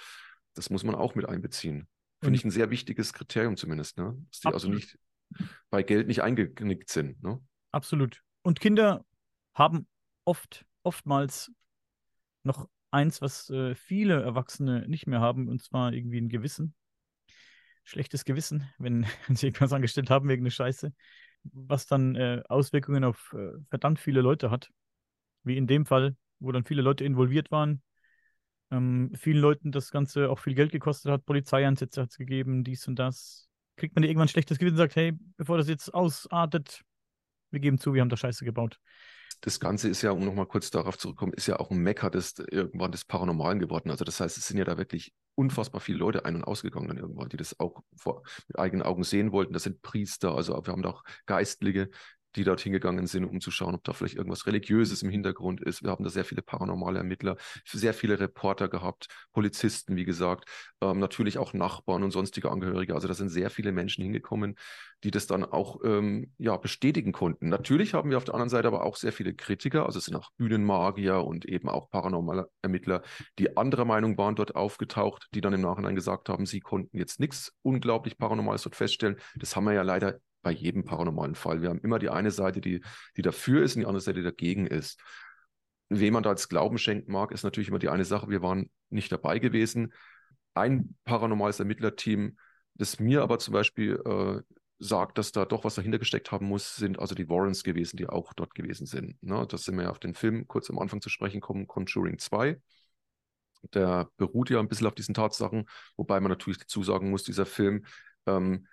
[SPEAKER 2] das muss man auch mit einbeziehen. Finde ich ein sehr wichtiges Kriterium zumindest, ne? dass die also Absolut. also nicht bei Geld nicht eingeknickt sind. Ne?
[SPEAKER 1] Absolut. Und Kinder haben oft, oftmals noch eins, was äh, viele Erwachsene nicht mehr haben, und zwar irgendwie ein Gewissen. Schlechtes Gewissen, wenn, sie irgendwas angestellt haben wegen der Scheiße, was dann äh, Auswirkungen auf äh, verdammt viele Leute hat. Wie in dem Fall, wo dann viele Leute involviert waren. Ähm, vielen Leuten das Ganze auch viel Geld gekostet hat, Polizeieinsätze hat es gegeben, dies und das. Kriegt man irgendwann ein schlechtes Gewissen und sagt, hey, bevor das jetzt ausartet, wir geben zu, wir haben da Scheiße gebaut
[SPEAKER 2] das Ganze ist ja, um nochmal kurz darauf zurückzukommen, ist ja auch ein Mecker des irgendwann des Paranormalen geworden. Also das heißt, es sind ja da wirklich unfassbar viele Leute ein- und ausgegangen dann irgendwann, die das auch vor, mit eigenen Augen sehen wollten. Das sind Priester, also wir haben da auch Geistliche, die dort hingegangen sind, um zu schauen, ob da vielleicht irgendwas Religiöses im Hintergrund ist. Wir haben da sehr viele paranormale Ermittler, sehr viele Reporter gehabt, Polizisten, wie gesagt, ähm, natürlich auch Nachbarn und sonstige Angehörige. Also da sind sehr viele Menschen hingekommen, die das dann auch ähm, ja, bestätigen konnten. Natürlich haben wir auf der anderen Seite aber auch sehr viele Kritiker, also es sind auch Bühnenmagier und eben auch paranormale Ermittler, die anderer Meinung waren, dort aufgetaucht, die dann im Nachhinein gesagt haben, sie konnten jetzt nichts unglaublich Paranormales dort feststellen. Das haben wir ja leider bei jedem paranormalen Fall. Wir haben immer die eine Seite, die, die dafür ist und die andere Seite, die dagegen ist. Wem man da als Glauben schenken mag, ist natürlich immer die eine Sache. Wir waren nicht dabei gewesen. Ein paranormales Ermittlerteam, Das mir aber zum Beispiel äh, sagt, dass da doch was dahinter gesteckt haben muss, sind also die Warrens gewesen, die auch dort gewesen sind. Ne? Das sind wir ja auf den Film kurz am Anfang zu sprechen kommen, Conjuring 2. Der beruht ja ein bisschen auf diesen Tatsachen, wobei man natürlich dazu sagen muss, dieser Film ähm,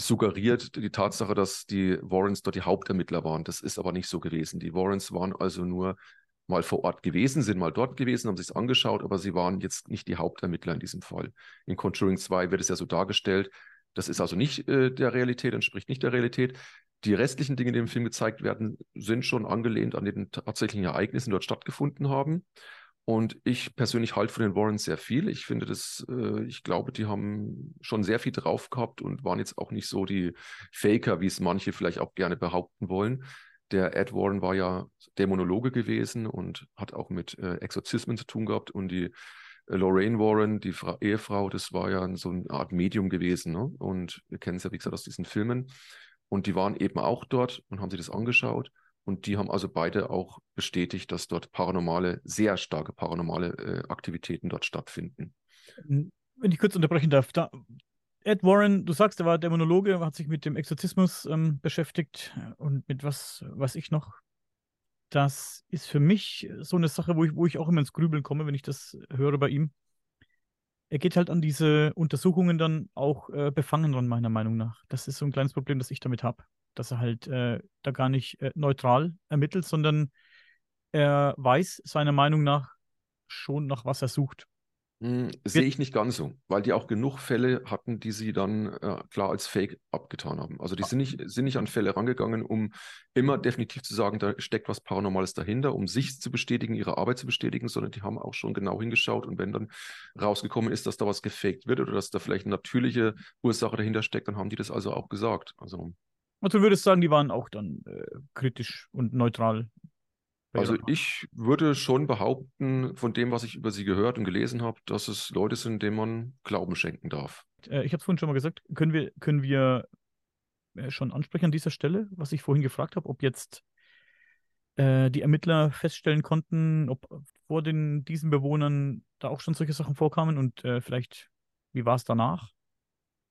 [SPEAKER 2] suggeriert die Tatsache, dass die Warrens dort die Hauptermittler waren. Das ist aber nicht so gewesen. Die Warrens waren also nur mal vor Ort gewesen, sind mal dort gewesen, haben sich es angeschaut, aber sie waren jetzt nicht die Hauptermittler in diesem Fall. In Conjuring 2 wird es ja so dargestellt. Das ist also nicht äh, der Realität, entspricht nicht der Realität. Die restlichen Dinge, die im Film gezeigt werden, sind schon angelehnt an den tatsächlichen Ereignissen, die dort stattgefunden haben. Und ich persönlich halte von den Warrens sehr viel. Ich finde das, äh, ich glaube, die haben schon sehr viel drauf gehabt und waren jetzt auch nicht so die Faker, wie es manche vielleicht auch gerne behaupten wollen. Der Ed Warren war ja Dämonologe gewesen und hat auch mit äh, Exorzismen zu tun gehabt. Und die äh, Lorraine Warren, die Fra Ehefrau, das war ja so eine Art Medium gewesen. Ne? Und wir kennen es ja, wie gesagt, aus diesen Filmen. Und die waren eben auch dort und haben sich das angeschaut. Und die haben also beide auch bestätigt, dass dort paranormale, sehr starke paranormale äh, Aktivitäten dort stattfinden.
[SPEAKER 1] Wenn ich kurz unterbrechen darf, da, Ed Warren, du sagst, er war Dämonologe, hat sich mit dem Exorzismus ähm, beschäftigt und mit was weiß ich noch. Das ist für mich so eine Sache, wo ich, wo ich auch immer ins Grübeln komme, wenn ich das höre bei ihm. Er geht halt an diese Untersuchungen dann auch äh, befangen ran, meiner Meinung nach. Das ist so ein kleines Problem, das ich damit habe dass er halt äh, da gar nicht äh, neutral ermittelt, sondern er weiß seiner Meinung nach schon, nach was er sucht.
[SPEAKER 2] Hm, sehe ich nicht ganz so, weil die auch genug Fälle hatten, die sie dann äh, klar als Fake abgetan haben. Also die ah. sind nicht, sind nicht an Fälle rangegangen, um immer definitiv zu sagen, da steckt was Paranormales dahinter, um sich zu bestätigen, ihre Arbeit zu bestätigen, sondern die haben auch schon genau hingeschaut und wenn dann rausgekommen ist, dass da was gefaked wird oder dass da vielleicht eine natürliche Ursache dahinter steckt, dann haben die das also auch gesagt. Also
[SPEAKER 1] also du würdest sagen, die waren auch dann äh, kritisch und neutral.
[SPEAKER 2] Also ich würde schon behaupten, von dem, was ich über sie gehört und gelesen habe, dass es Leute sind, denen man Glauben schenken darf.
[SPEAKER 1] Äh, ich habe es vorhin schon mal gesagt, können wir, können wir äh, schon ansprechen an dieser Stelle, was ich vorhin gefragt habe, ob jetzt äh, die Ermittler feststellen konnten, ob vor den, diesen Bewohnern da auch schon solche Sachen vorkamen und äh, vielleicht, wie war es danach?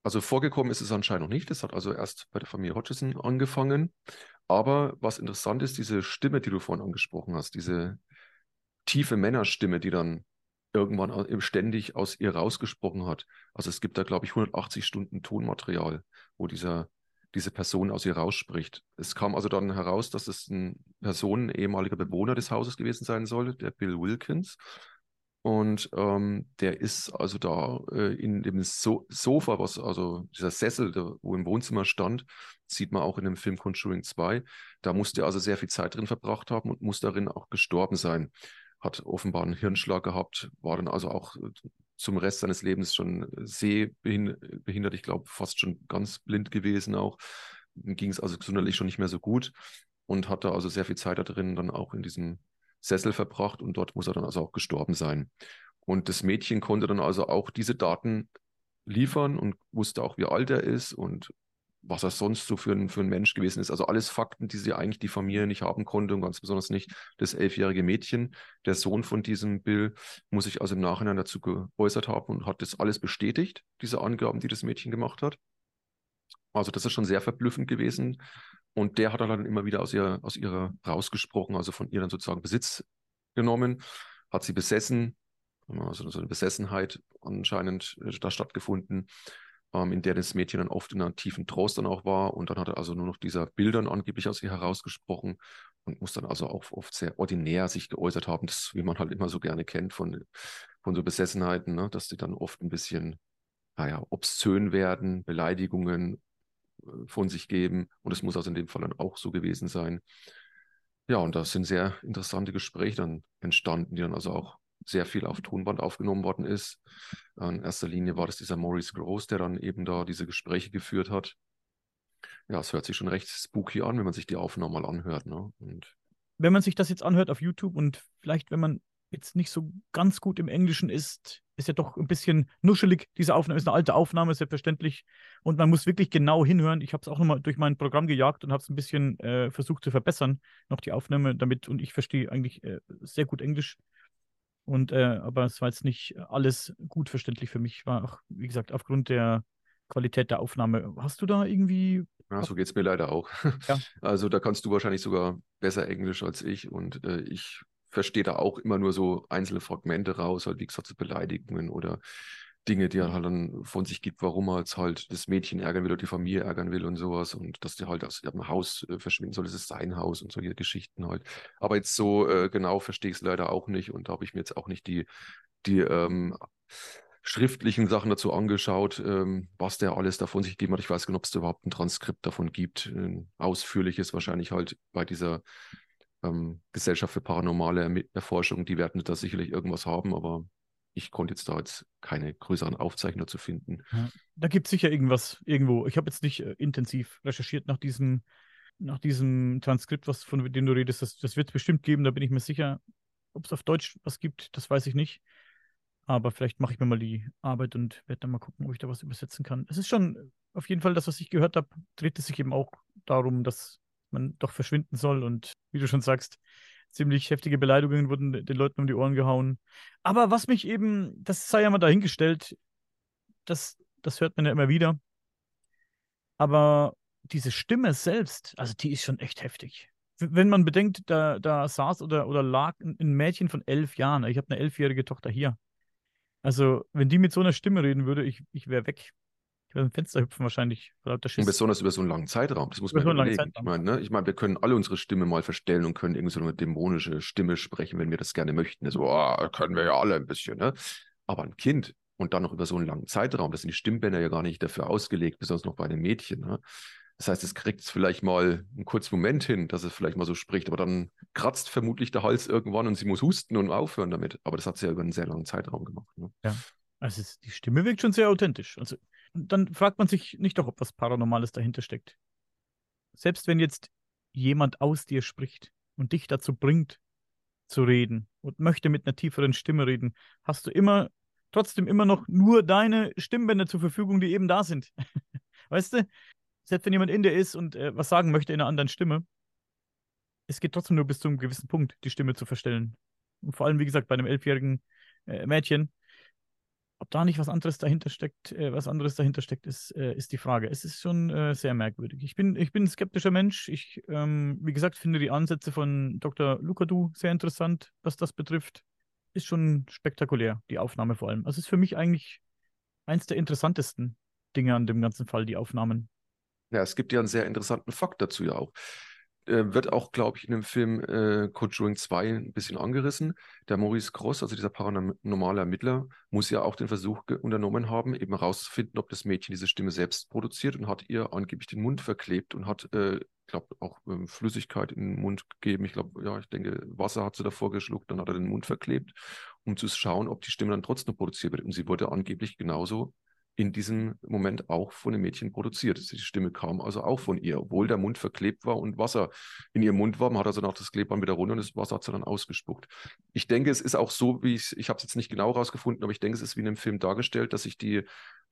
[SPEAKER 2] Also vorgekommen ist es anscheinend noch nicht. Das hat also erst bei der Familie Hodgson angefangen. Aber was interessant ist, diese Stimme, die du vorhin angesprochen hast, diese tiefe Männerstimme, die dann irgendwann ständig aus ihr rausgesprochen hat. Also es gibt da, glaube ich, 180 Stunden Tonmaterial, wo dieser, diese Person aus ihr rausspricht. Es kam also dann heraus, dass es eine Person, ein ehemaliger Bewohner des Hauses gewesen sein soll, der Bill Wilkins. Und ähm, der ist also da äh, in dem so Sofa, was also dieser Sessel, der, wo im Wohnzimmer stand, sieht man auch in dem Film Conjuring 2. Da musste er also sehr viel Zeit drin verbracht haben und muss darin auch gestorben sein. Hat offenbar einen Hirnschlag gehabt, war dann also auch äh, zum Rest seines Lebens schon sehbehindert, ich glaube fast schon ganz blind gewesen auch. Ging es also gesundheitlich schon nicht mehr so gut und hatte also sehr viel Zeit da drin, dann auch in diesem Sessel verbracht und dort muss er dann also auch gestorben sein. Und das Mädchen konnte dann also auch diese Daten liefern und wusste auch, wie alt er ist und was er sonst so für ein, für ein Mensch gewesen ist. Also alles Fakten, die sie eigentlich die Familie nicht haben konnte und ganz besonders nicht das elfjährige Mädchen. Der Sohn von diesem Bill muss sich also im Nachhinein dazu geäußert haben und hat das alles bestätigt, diese Angaben, die das Mädchen gemacht hat. Also das ist schon sehr verblüffend gewesen, und der hat dann immer wieder aus, ihr, aus ihrer rausgesprochen, also von ihr dann sozusagen Besitz genommen, hat sie besessen, also so eine Besessenheit anscheinend äh, da stattgefunden, ähm, in der das Mädchen dann oft in einer tiefen Trost dann auch war. Und dann hat er also nur noch dieser Bildern angeblich aus ihr herausgesprochen und muss dann also auch oft sehr ordinär sich geäußert haben, das, wie man halt immer so gerne kennt von, von so Besessenheiten, ne? dass die dann oft ein bisschen, naja, obszön werden, Beleidigungen von sich geben. Und es muss also in dem Fall dann auch so gewesen sein. Ja, und da sind sehr interessante Gespräche dann entstanden, die dann also auch sehr viel auf Tonband aufgenommen worden ist. In erster Linie war das dieser Maurice Gross, der dann eben da diese Gespräche geführt hat. Ja, es hört sich schon recht spooky an, wenn man sich die Aufnahme mal anhört. Ne? Und
[SPEAKER 1] wenn man sich das jetzt anhört auf YouTube und vielleicht, wenn man jetzt nicht so ganz gut im Englischen ist, ist ja doch ein bisschen nuschelig. Diese Aufnahme ist eine alte Aufnahme, selbstverständlich. Und man muss wirklich genau hinhören. Ich habe es auch nochmal durch mein Programm gejagt und habe es ein bisschen äh, versucht zu verbessern, noch die Aufnahme damit. Und ich verstehe eigentlich äh, sehr gut Englisch. Und äh, aber es war jetzt nicht alles gut verständlich für mich. War auch, wie gesagt, aufgrund der Qualität der Aufnahme. Hast du da irgendwie.
[SPEAKER 2] Ja, so geht es mir leider auch.
[SPEAKER 1] Ja.
[SPEAKER 2] Also da kannst du wahrscheinlich sogar besser Englisch als ich und äh, ich verstehe da auch immer nur so einzelne Fragmente raus, halt wie gesagt, so Beleidigungen oder Dinge, die er halt dann von sich gibt, warum er jetzt halt das Mädchen ärgern will oder die Familie ärgern will und sowas und dass die halt aus ihrem Haus äh, verschwinden soll, das ist sein Haus und solche Geschichten halt. Aber jetzt so äh, genau verstehe ich es leider auch nicht und da habe ich mir jetzt auch nicht die, die ähm, schriftlichen Sachen dazu angeschaut, ähm, was der alles davon sich gegeben hat. Ich weiß nicht, ob es überhaupt ein Transkript davon gibt. Ein ausführliches wahrscheinlich halt bei dieser ähm, Gesellschaft für paranormale Erforschung. Die werden da sicherlich irgendwas haben, aber ich konnte jetzt da jetzt keine größeren Aufzeichnungen zu finden.
[SPEAKER 1] Da gibt es sicher irgendwas irgendwo. Ich habe jetzt nicht äh, intensiv recherchiert nach diesem, nach diesem Transkript, was von dem du redest. Das, das wird es bestimmt geben, da bin ich mir sicher. Ob es auf Deutsch was gibt, das weiß ich nicht. Aber vielleicht mache ich mir mal die Arbeit und werde dann mal gucken, ob ich da was übersetzen kann. Es ist schon auf jeden Fall das, was ich gehört habe, dreht es sich eben auch darum, dass man doch verschwinden soll. Und wie du schon sagst, ziemlich heftige Beleidigungen wurden den Leuten um die Ohren gehauen. Aber was mich eben, das sei ja mal dahingestellt, das, das hört man ja immer wieder. Aber diese Stimme selbst, also die ist schon echt heftig. Wenn man bedenkt, da, da saß oder, oder lag ein Mädchen von elf Jahren. Ich habe eine elfjährige Tochter hier. Also, wenn die mit so einer Stimme reden würde, ich, ich wäre weg. Ich würde ein Fenster hüpfen wahrscheinlich.
[SPEAKER 2] Und besonders über so einen langen Zeitraum. Das muss über man so überlegen. Ich meine, ne? ich meine, wir können alle unsere Stimme mal verstellen und können irgendwie so eine dämonische Stimme sprechen, wenn wir das gerne möchten. So, oh, können wir ja alle ein bisschen. Ne? Aber ein Kind und dann noch über so einen langen Zeitraum, das sind die Stimmbänder ja gar nicht dafür ausgelegt, besonders noch bei einem Mädchen. Ne? Das heißt, es kriegt es vielleicht mal einen kurzen Moment hin, dass es vielleicht mal so spricht, aber dann kratzt vermutlich der Hals irgendwann und sie muss husten und aufhören damit. Aber das hat sie ja über einen sehr langen Zeitraum gemacht. Ne?
[SPEAKER 1] Ja, also die Stimme wirkt schon sehr authentisch. Also dann fragt man sich nicht doch, ob was Paranormales dahinter steckt. Selbst wenn jetzt jemand aus dir spricht und dich dazu bringt, zu reden und möchte mit einer tieferen Stimme reden, hast du immer trotzdem immer noch nur deine Stimmbänder zur Verfügung, die eben da sind. weißt du? selbst wenn jemand in dir ist und äh, was sagen möchte in einer anderen Stimme, es geht trotzdem nur bis zu einem gewissen Punkt, die Stimme zu verstellen. Und vor allem, wie gesagt, bei einem elfjährigen äh, Mädchen, ob da nicht was anderes dahinter steckt, äh, was anderes dahinter steckt, ist, äh, ist die Frage. Es ist schon äh, sehr merkwürdig. Ich bin, ich bin ein skeptischer Mensch. Ich, ähm, wie gesagt, finde die Ansätze von Dr. Lukadu sehr interessant, was das betrifft. Ist schon spektakulär, die Aufnahme vor allem. Also ist für mich eigentlich eins der interessantesten Dinge an dem ganzen Fall, die Aufnahmen.
[SPEAKER 2] Ja, es gibt ja einen sehr interessanten Fakt dazu ja auch. Äh, wird auch, glaube ich, in dem Film äh, Conjuring 2 ein bisschen angerissen. Der Maurice Cross, also dieser paranormale Ermittler, muss ja auch den Versuch unternommen haben, eben herauszufinden, ob das Mädchen diese Stimme selbst produziert und hat ihr angeblich den Mund verklebt und hat, äh, glaube auch ähm, Flüssigkeit in den Mund gegeben. Ich glaube, ja, ich denke, Wasser hat sie davor geschluckt, dann hat er den Mund verklebt, um zu schauen, ob die Stimme dann trotzdem produziert wird. Und sie wurde angeblich genauso in diesem Moment auch von dem Mädchen produziert. Die Stimme kam also auch von ihr, obwohl der Mund verklebt war und Wasser in ihrem Mund war. Man hat also nach das Klebband wieder runter und das Wasser hat sie dann ausgespuckt. Ich denke, es ist auch so, wie ich, ich habe es jetzt nicht genau rausgefunden, aber ich denke, es ist wie in einem Film dargestellt, dass sich die,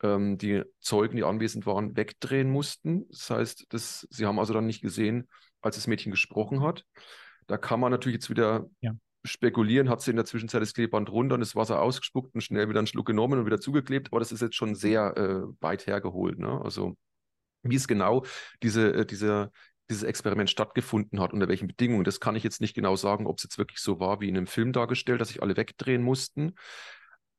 [SPEAKER 2] ähm, die Zeugen, die anwesend waren, wegdrehen mussten. Das heißt, das, sie haben also dann nicht gesehen, als das Mädchen gesprochen hat. Da kann man natürlich jetzt wieder ja spekulieren, hat sie in der Zwischenzeit das Kleeband runter und das Wasser ausgespuckt und schnell wieder einen Schluck genommen und wieder zugeklebt. Aber das ist jetzt schon sehr äh, weit hergeholt. Ne? Also wie es genau diese, äh, diese, dieses Experiment stattgefunden hat, unter welchen Bedingungen, das kann ich jetzt nicht genau sagen, ob es jetzt wirklich so war wie in einem Film dargestellt, dass sich alle wegdrehen mussten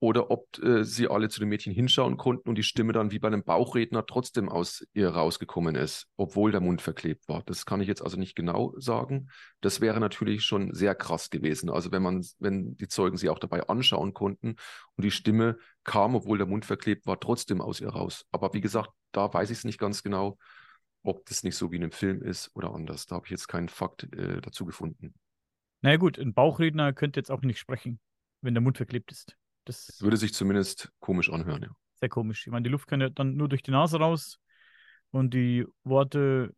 [SPEAKER 2] oder ob äh, sie alle zu dem Mädchen hinschauen konnten und die Stimme dann wie bei einem Bauchredner trotzdem aus ihr rausgekommen ist, obwohl der Mund verklebt war. Das kann ich jetzt also nicht genau sagen. Das wäre natürlich schon sehr krass gewesen. Also wenn man, wenn die Zeugen sie auch dabei anschauen konnten und die Stimme kam, obwohl der Mund verklebt war, trotzdem aus ihr raus. Aber wie gesagt, da weiß ich es nicht ganz genau, ob das nicht so wie in einem Film ist oder anders. Da habe ich jetzt keinen Fakt äh, dazu gefunden.
[SPEAKER 1] Naja gut, ein Bauchredner könnte jetzt auch nicht sprechen, wenn der Mund verklebt ist.
[SPEAKER 2] Das würde sich zumindest komisch anhören, ja.
[SPEAKER 1] Sehr komisch. Ich meine, die Luft kann ja dann nur durch die Nase raus und die Worte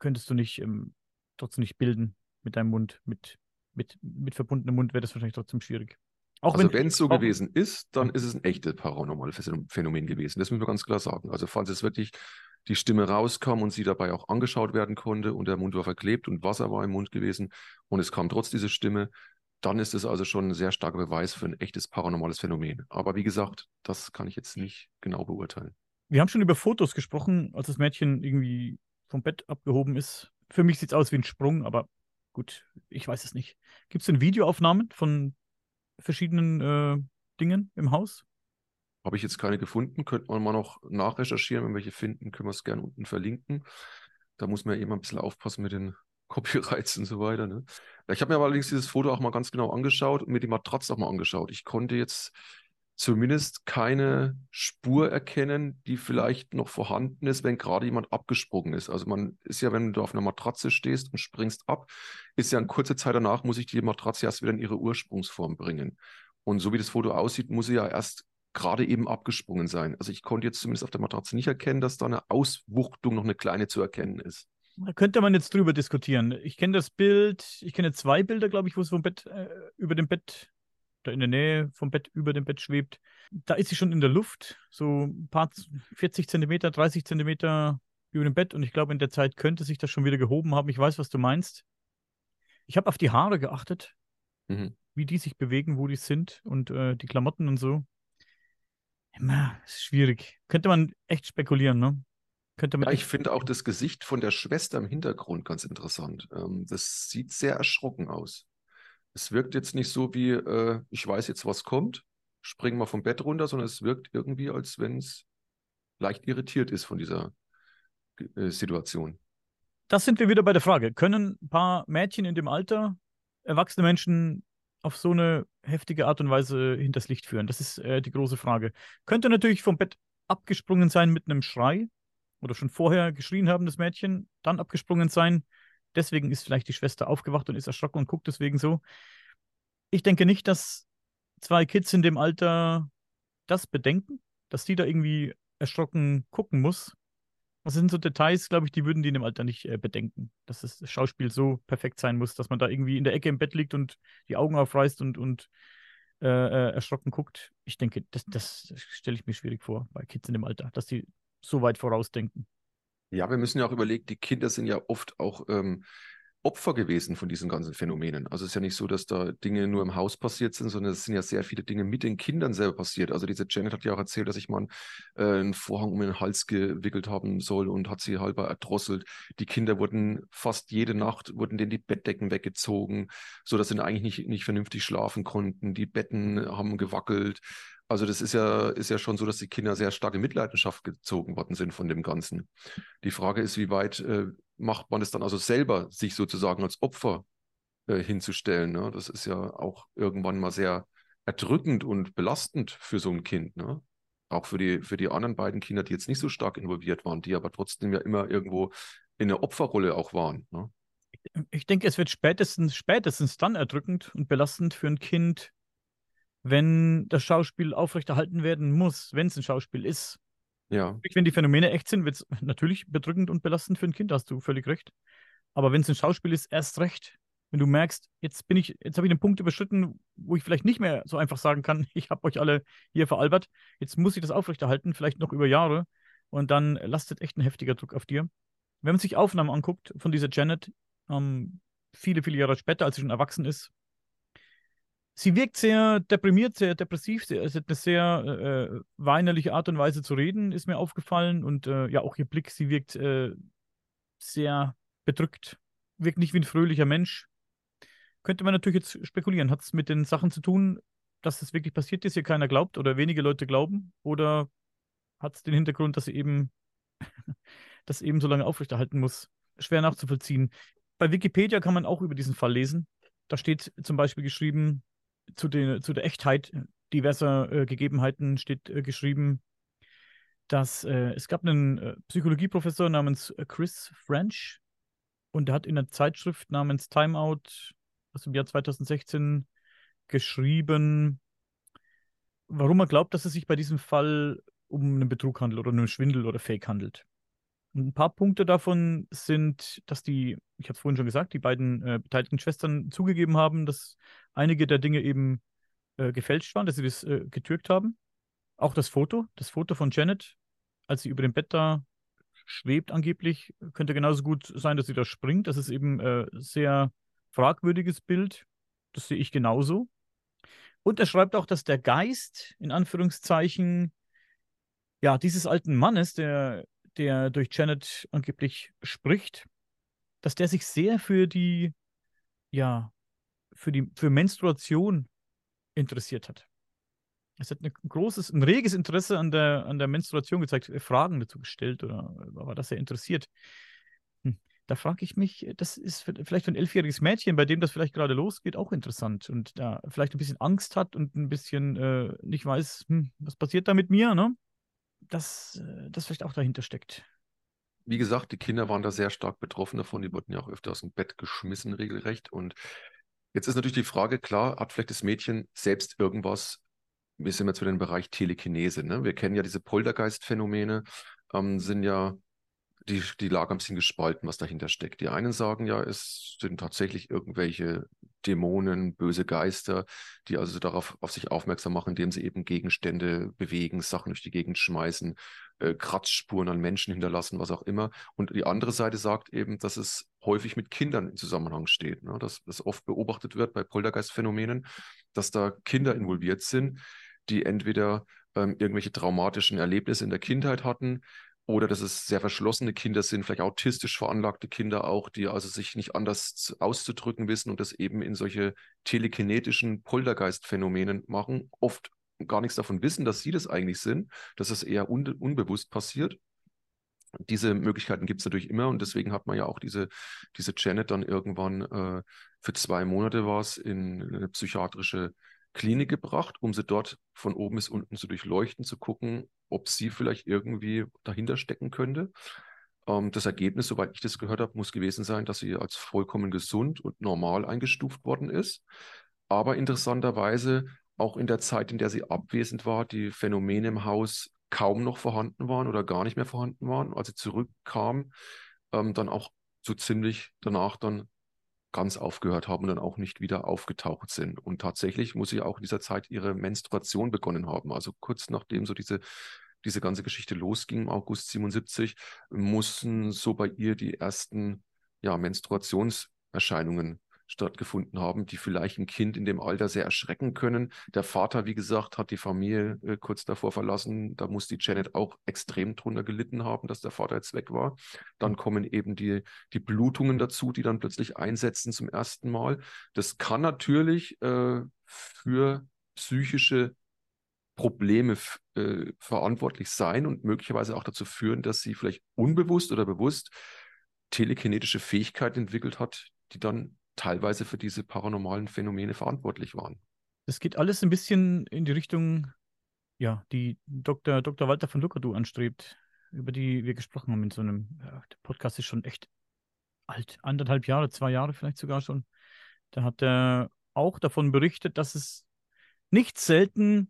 [SPEAKER 1] könntest du nicht ähm, trotzdem nicht bilden mit deinem Mund. Mit, mit, mit verbundenem Mund wäre das wahrscheinlich trotzdem schwierig.
[SPEAKER 2] Auch also wenn es so gewesen ist, dann ist es ein echtes paranormales Phänomen gewesen. Das müssen wir ganz klar sagen. Also falls es wirklich die Stimme rauskam und sie dabei auch angeschaut werden konnte und der Mund war verklebt und Wasser war im Mund gewesen und es kam trotz dieser Stimme, dann ist es also schon ein sehr starker Beweis für ein echtes paranormales Phänomen. Aber wie gesagt, das kann ich jetzt nicht genau beurteilen.
[SPEAKER 1] Wir haben schon über Fotos gesprochen, als das Mädchen irgendwie vom Bett abgehoben ist. Für mich sieht es aus wie ein Sprung, aber gut, ich weiß es nicht. Gibt es denn Videoaufnahmen von verschiedenen äh, Dingen im Haus?
[SPEAKER 2] Habe ich jetzt keine gefunden, könnte man mal noch nachrecherchieren. Wenn wir welche finden, können wir es gerne unten verlinken. Da muss man ja immer ein bisschen aufpassen mit den Copyrights und so weiter. Ne? Ich habe mir aber allerdings dieses Foto auch mal ganz genau angeschaut und mir die Matratze auch mal angeschaut. Ich konnte jetzt zumindest keine Spur erkennen, die vielleicht noch vorhanden ist, wenn gerade jemand abgesprungen ist. Also man ist ja, wenn du auf einer Matratze stehst und springst ab, ist ja in kurzer Zeit danach, muss ich die Matratze erst wieder in ihre Ursprungsform bringen. Und so wie das Foto aussieht, muss sie ja erst gerade eben abgesprungen sein. Also ich konnte jetzt zumindest auf der Matratze nicht erkennen, dass da eine Auswuchtung noch eine kleine zu erkennen ist.
[SPEAKER 1] Da könnte man jetzt drüber diskutieren. Ich kenne das Bild, ich kenne zwei Bilder, glaube ich, wo es vom Bett äh, über dem Bett, da in der Nähe vom Bett über dem Bett schwebt. Da ist sie schon in der Luft, so ein paar 40 Zentimeter, 30 Zentimeter über dem Bett und ich glaube, in der Zeit könnte sich das schon wieder gehoben haben. Ich weiß, was du meinst. Ich habe auf die Haare geachtet, mhm. wie die sich bewegen, wo die sind und äh, die Klamotten und so. Immer ist schwierig. Könnte man echt spekulieren, ne?
[SPEAKER 2] Könnte man ja, ich finde auch das Gesicht von der Schwester im Hintergrund ganz interessant. Ähm, das sieht sehr erschrocken aus. Es wirkt jetzt nicht so wie, äh, ich weiß jetzt, was kommt, spring mal vom Bett runter, sondern es wirkt irgendwie, als wenn es leicht irritiert ist von dieser äh, Situation.
[SPEAKER 1] Das sind wir wieder bei der Frage. Können ein paar Mädchen in dem Alter erwachsene Menschen auf so eine heftige Art und Weise hinters Licht führen? Das ist äh, die große Frage. Könnte natürlich vom Bett abgesprungen sein mit einem Schrei oder schon vorher geschrien haben, das Mädchen, dann abgesprungen sein. Deswegen ist vielleicht die Schwester aufgewacht und ist erschrocken und guckt deswegen so. Ich denke nicht, dass zwei Kids in dem Alter das bedenken, dass die da irgendwie erschrocken gucken muss. Das sind so Details, glaube ich, die würden die in dem Alter nicht äh, bedenken. Dass das Schauspiel so perfekt sein muss, dass man da irgendwie in der Ecke im Bett liegt und die Augen aufreißt und, und äh, äh erschrocken guckt. Ich denke, das, das stelle ich mir schwierig vor bei Kids in dem Alter, dass die so weit vorausdenken.
[SPEAKER 2] Ja, wir müssen ja auch überlegen, die Kinder sind ja oft auch ähm, Opfer gewesen von diesen ganzen Phänomenen. Also es ist ja nicht so, dass da Dinge nur im Haus passiert sind, sondern es sind ja sehr viele Dinge mit den Kindern selber passiert. Also diese Janet hat ja auch erzählt, dass ich mal äh, einen Vorhang um den Hals gewickelt haben soll und hat sie halber erdrosselt. Die Kinder wurden fast jede Nacht, wurden denen die Bettdecken weggezogen, sodass sie eigentlich nicht, nicht vernünftig schlafen konnten. Die Betten haben gewackelt. Also das ist ja, ist ja schon so, dass die Kinder sehr stark in Mitleidenschaft gezogen worden sind von dem Ganzen. Die Frage ist, wie weit äh, macht man es dann also selber, sich sozusagen als Opfer äh, hinzustellen. Ne? Das ist ja auch irgendwann mal sehr erdrückend und belastend für so ein Kind. Ne? Auch für die, für die anderen beiden Kinder, die jetzt nicht so stark involviert waren, die aber trotzdem ja immer irgendwo in der Opferrolle auch waren. Ne?
[SPEAKER 1] Ich denke, es wird spätestens, spätestens dann erdrückend und belastend für ein Kind, wenn das Schauspiel aufrechterhalten werden muss, wenn es ein Schauspiel ist. Ja. Wenn die Phänomene echt sind, wird es natürlich bedrückend und belastend für ein Kind, hast du völlig recht. Aber wenn es ein Schauspiel ist, erst recht. Wenn du merkst, jetzt bin ich, jetzt habe ich einen Punkt überschritten, wo ich vielleicht nicht mehr so einfach sagen kann, ich habe euch alle hier veralbert, jetzt muss ich das aufrechterhalten, vielleicht noch über Jahre. Und dann lastet echt ein heftiger Druck auf dir. Wenn man sich Aufnahmen anguckt von dieser Janet, ähm, viele, viele Jahre später, als sie schon erwachsen ist, sie wirkt sehr deprimiert, sehr depressiv. Sie, hat eine sehr äh, weinerliche Art und Weise zu reden, ist mir aufgefallen. Und äh, ja, auch ihr Blick, sie wirkt äh, sehr bedrückt, wirkt nicht wie ein fröhlicher Mensch. Könnte man natürlich jetzt spekulieren. Hat es mit den Sachen zu tun, dass das wirklich passiert ist, ihr keiner glaubt oder wenige Leute glauben? Oder hat es den Hintergrund, dass sie eben das eben so lange aufrechterhalten muss? Schwer nachzuvollziehen. Bei Wikipedia kann man auch über diesen Fall lesen. Da steht zum Beispiel geschrieben, zu, den, zu der Echtheit diverser äh, Gegebenheiten steht äh, geschrieben, dass äh, es gab einen äh, Psychologieprofessor namens äh, Chris French und der hat in einer Zeitschrift namens Time Out aus dem Jahr 2016 geschrieben, warum er glaubt, dass es sich bei diesem Fall um einen Betrug handelt oder einen Schwindel oder Fake handelt. Ein paar Punkte davon sind, dass die, ich habe es vorhin schon gesagt, die beiden äh, beteiligten Schwestern zugegeben haben, dass einige der Dinge eben äh, gefälscht waren, dass sie das äh, getürkt haben. Auch das Foto, das Foto von Janet, als sie über dem Bett da schwebt angeblich, könnte genauso gut sein, dass sie da springt. Das ist eben äh, sehr fragwürdiges Bild. Das sehe ich genauso. Und er schreibt auch, dass der Geist, in Anführungszeichen, ja, dieses alten Mannes, der, der durch Janet angeblich spricht, dass der sich sehr für die, ja, für die, für Menstruation interessiert hat. Es hat ein großes, ein reges Interesse an der, an der Menstruation gezeigt, äh, Fragen dazu gestellt oder war das sehr interessiert. Hm. Da frage ich mich, das ist vielleicht für ein elfjähriges Mädchen, bei dem das vielleicht gerade losgeht, auch interessant und da vielleicht ein bisschen Angst hat und ein bisschen äh, nicht weiß, hm, was passiert da mit mir, ne? Dass äh, das vielleicht auch dahinter steckt.
[SPEAKER 2] Wie gesagt, die Kinder waren da sehr stark betroffen davon. Die wurden ja auch öfter aus dem Bett geschmissen, regelrecht. Und jetzt ist natürlich die Frage, klar, hat vielleicht das Mädchen selbst irgendwas wir sind jetzt wieder im Bereich Telekinese. Ne? Wir kennen ja diese Poltergeist-Phänomene, ähm, sind ja, die, die Lage ein bisschen gespalten, was dahinter steckt. Die einen sagen ja, es sind tatsächlich irgendwelche Dämonen, böse Geister, die also darauf auf sich aufmerksam machen, indem sie eben Gegenstände bewegen, Sachen durch die Gegend schmeißen, äh, Kratzspuren an Menschen hinterlassen, was auch immer. Und die andere Seite sagt eben, dass es häufig mit Kindern in Zusammenhang steht, ne? dass das oft beobachtet wird bei Poltergeist-Phänomenen, dass da Kinder involviert sind, die entweder ähm, irgendwelche traumatischen Erlebnisse in der Kindheit hatten oder dass es sehr verschlossene Kinder sind, vielleicht autistisch veranlagte Kinder auch, die also sich nicht anders auszudrücken wissen und das eben in solche telekinetischen Poltergeist-Phänomenen machen, oft gar nichts davon wissen, dass sie das eigentlich sind, dass es eher un unbewusst passiert. Diese Möglichkeiten gibt es natürlich immer und deswegen hat man ja auch diese, diese Janet dann irgendwann äh, für zwei Monate war es in eine psychiatrische Klinik gebracht, um sie dort von oben bis unten zu durchleuchten, zu gucken, ob sie vielleicht irgendwie dahinter stecken könnte. Ähm, das Ergebnis, soweit ich das gehört habe, muss gewesen sein, dass sie als vollkommen gesund und normal eingestuft worden ist. Aber interessanterweise auch in der Zeit, in der sie abwesend war, die Phänomene im Haus kaum noch vorhanden waren oder gar nicht mehr vorhanden waren. Als sie zurückkam, ähm, dann auch so ziemlich danach dann ganz aufgehört haben und dann auch nicht wieder aufgetaucht sind. Und tatsächlich muss sie auch in dieser Zeit ihre Menstruation begonnen haben. Also kurz nachdem so diese, diese ganze Geschichte losging, im August 77, mussten so bei ihr die ersten ja, Menstruationserscheinungen stattgefunden haben, die vielleicht ein Kind in dem Alter sehr erschrecken können. Der Vater, wie gesagt, hat die Familie äh, kurz davor verlassen. Da muss die Janet auch extrem drunter gelitten haben, dass der Vater jetzt weg war. Dann kommen eben die, die Blutungen dazu, die dann plötzlich einsetzen zum ersten Mal. Das kann natürlich äh, für psychische Probleme äh, verantwortlich sein und möglicherweise auch dazu führen, dass sie vielleicht unbewusst oder bewusst telekinetische Fähigkeiten entwickelt hat, die dann teilweise für diese paranormalen Phänomene verantwortlich waren.
[SPEAKER 1] Das geht alles ein bisschen in die Richtung, ja, die Dr. Dr. Walter von Luckerdu anstrebt, über die wir gesprochen haben in so einem, ja, der Podcast ist schon echt alt, anderthalb Jahre, zwei Jahre vielleicht sogar schon. Da hat er auch davon berichtet, dass es nicht selten